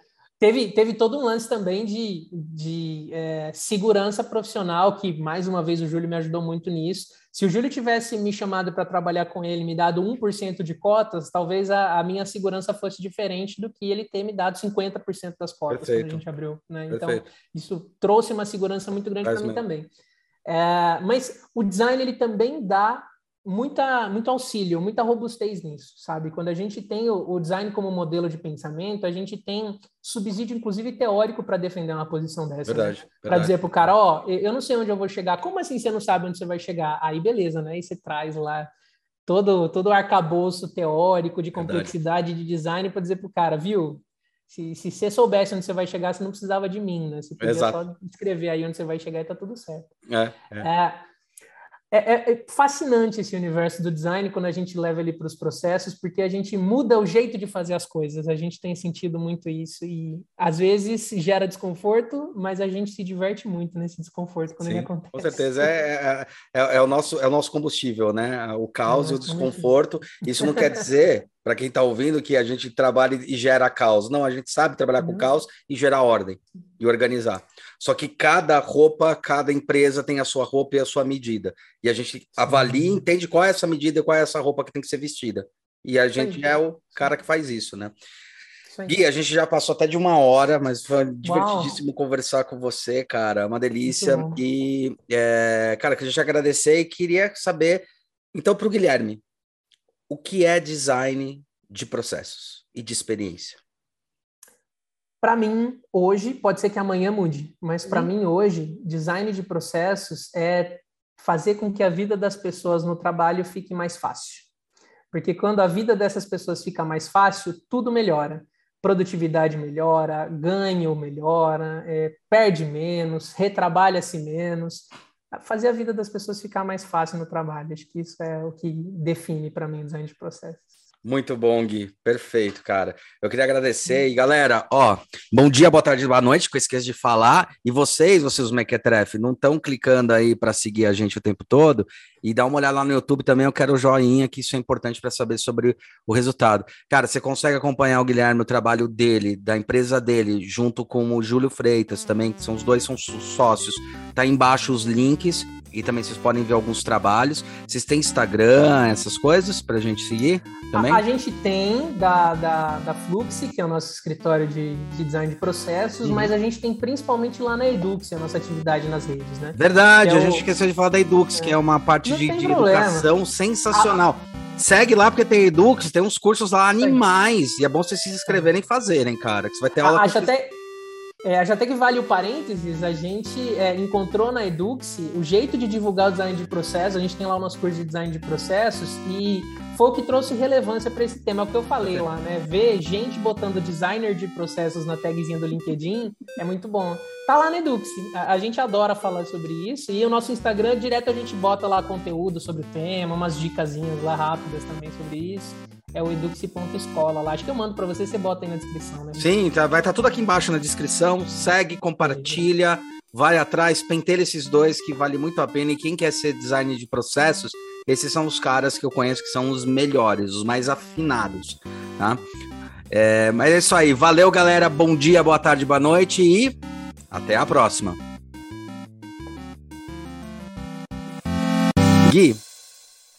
Teve, teve todo um lance também de, de é, segurança profissional, que mais uma vez o Júlio me ajudou muito nisso. Se o Júlio tivesse me chamado para trabalhar com ele, me dado 1% de cotas, talvez a, a, minha segurança fosse diferente do que ele ter me dado 50% das cotas Perfeito. quando a gente abriu. Né? Então, isso trouxe uma segurança muito grande para mim também. É, mas o design ele também dá muita, muito auxílio, muita robustez nisso, sabe? Quando a gente tem o, o design como modelo de pensamento, a gente tem subsídio, inclusive teórico, para defender uma posição dessa. Verdade. Né? Para dizer para o cara, ó, oh, eu não sei onde eu vou chegar. Como assim você não sabe onde você vai chegar? Aí beleza, né? E você traz lá todo, todo o arcabouço teórico de complexidade Verdade. de design para dizer para o cara, viu? Se, se você soubesse onde você vai chegar, você não precisava de mim, né? Você podia Exato. só escrever aí onde você vai chegar e tá tudo certo. É, é. é é, é, é, fascinante esse universo do design quando a gente leva ele para os processos, porque a gente muda o jeito de fazer as coisas. A gente tem sentido muito isso e às vezes gera desconforto, mas a gente se diverte muito nesse desconforto quando Sim, ele acontece. Com certeza é, é, é, é, o nosso é o nosso combustível, né? O caos e o desconforto. Isso não quer dizer para quem está ouvindo que a gente trabalha e gera caos. Não, a gente sabe trabalhar uhum. com caos e gerar ordem e organizar. Só que cada roupa, cada empresa tem a sua roupa e a sua medida. E a gente avalia e entende qual é essa medida e qual é essa roupa que tem que ser vestida. E a gente é o cara que faz isso, né? Gui, a gente já passou até de uma hora, mas foi divertidíssimo Uau. conversar com você, cara. Uma delícia. E, é, cara, que a gente agradecer e queria saber, então, para o Guilherme, o que é design de processos e de experiência? Para mim, hoje, pode ser que amanhã mude, mas para uhum. mim, hoje, design de processos é fazer com que a vida das pessoas no trabalho fique mais fácil. Porque quando a vida dessas pessoas fica mais fácil, tudo melhora. Produtividade melhora, ganho melhora, é, perde menos, retrabalha-se menos fazer a vida das pessoas ficar mais fácil no trabalho. Acho que isso é o que define para mim o design de processos. Muito bom, Gui. Perfeito, cara. Eu queria agradecer. E galera, ó, bom dia, boa tarde, boa noite, que eu esqueci de falar. E vocês, vocês, os Mequetrefe, não estão clicando aí para seguir a gente o tempo todo? E dá uma olhada lá no YouTube também, eu quero o joinha, que isso é importante para saber sobre o resultado. Cara, você consegue acompanhar o Guilherme, o trabalho dele, da empresa dele, junto com o Júlio Freitas também, que são os dois são sócios. Tá embaixo os links e também vocês podem ver alguns trabalhos. Vocês têm Instagram, essas coisas para a gente seguir também? A, a, gente tem da, da, da Flux, que é o nosso escritório de, de design de processos, uhum. mas a gente tem principalmente lá na Edux, a nossa atividade nas redes, né? Verdade, é a gente esqueceu de falar da Edux, é. que é uma parte de, de educação sensacional. Segue lá, porque tem Edux, tem uns cursos lá animais. E é bom vocês se inscreverem e fazerem, cara. Que você vai ter aula. Acho até É, já até que vale o parênteses, a gente é, encontrou na Edux o jeito de divulgar o design de processos, a gente tem lá o nosso curso de design de processos e foi o que trouxe relevância para esse tema, é o que eu falei lá, né? Ver gente botando designer de processos na tagzinha do LinkedIn é muito bom. Tá lá na Edux, a, a gente adora falar sobre isso e o nosso Instagram, direto a gente bota lá conteúdo sobre o tema, umas dicasinhas lá rápidas também sobre isso é o eduxi.escola lá. Acho que eu mando para você, você bota aí na descrição, né? Sim, tá, vai estar tá tudo aqui embaixo na descrição. Segue, compartilha, vai atrás, pentelha esses dois que vale muito a pena. E quem quer ser designer de processos, esses são os caras que eu conheço que são os melhores, os mais afinados, tá? É, mas é isso aí. Valeu, galera. Bom dia, boa tarde, boa noite e até a próxima. Gui,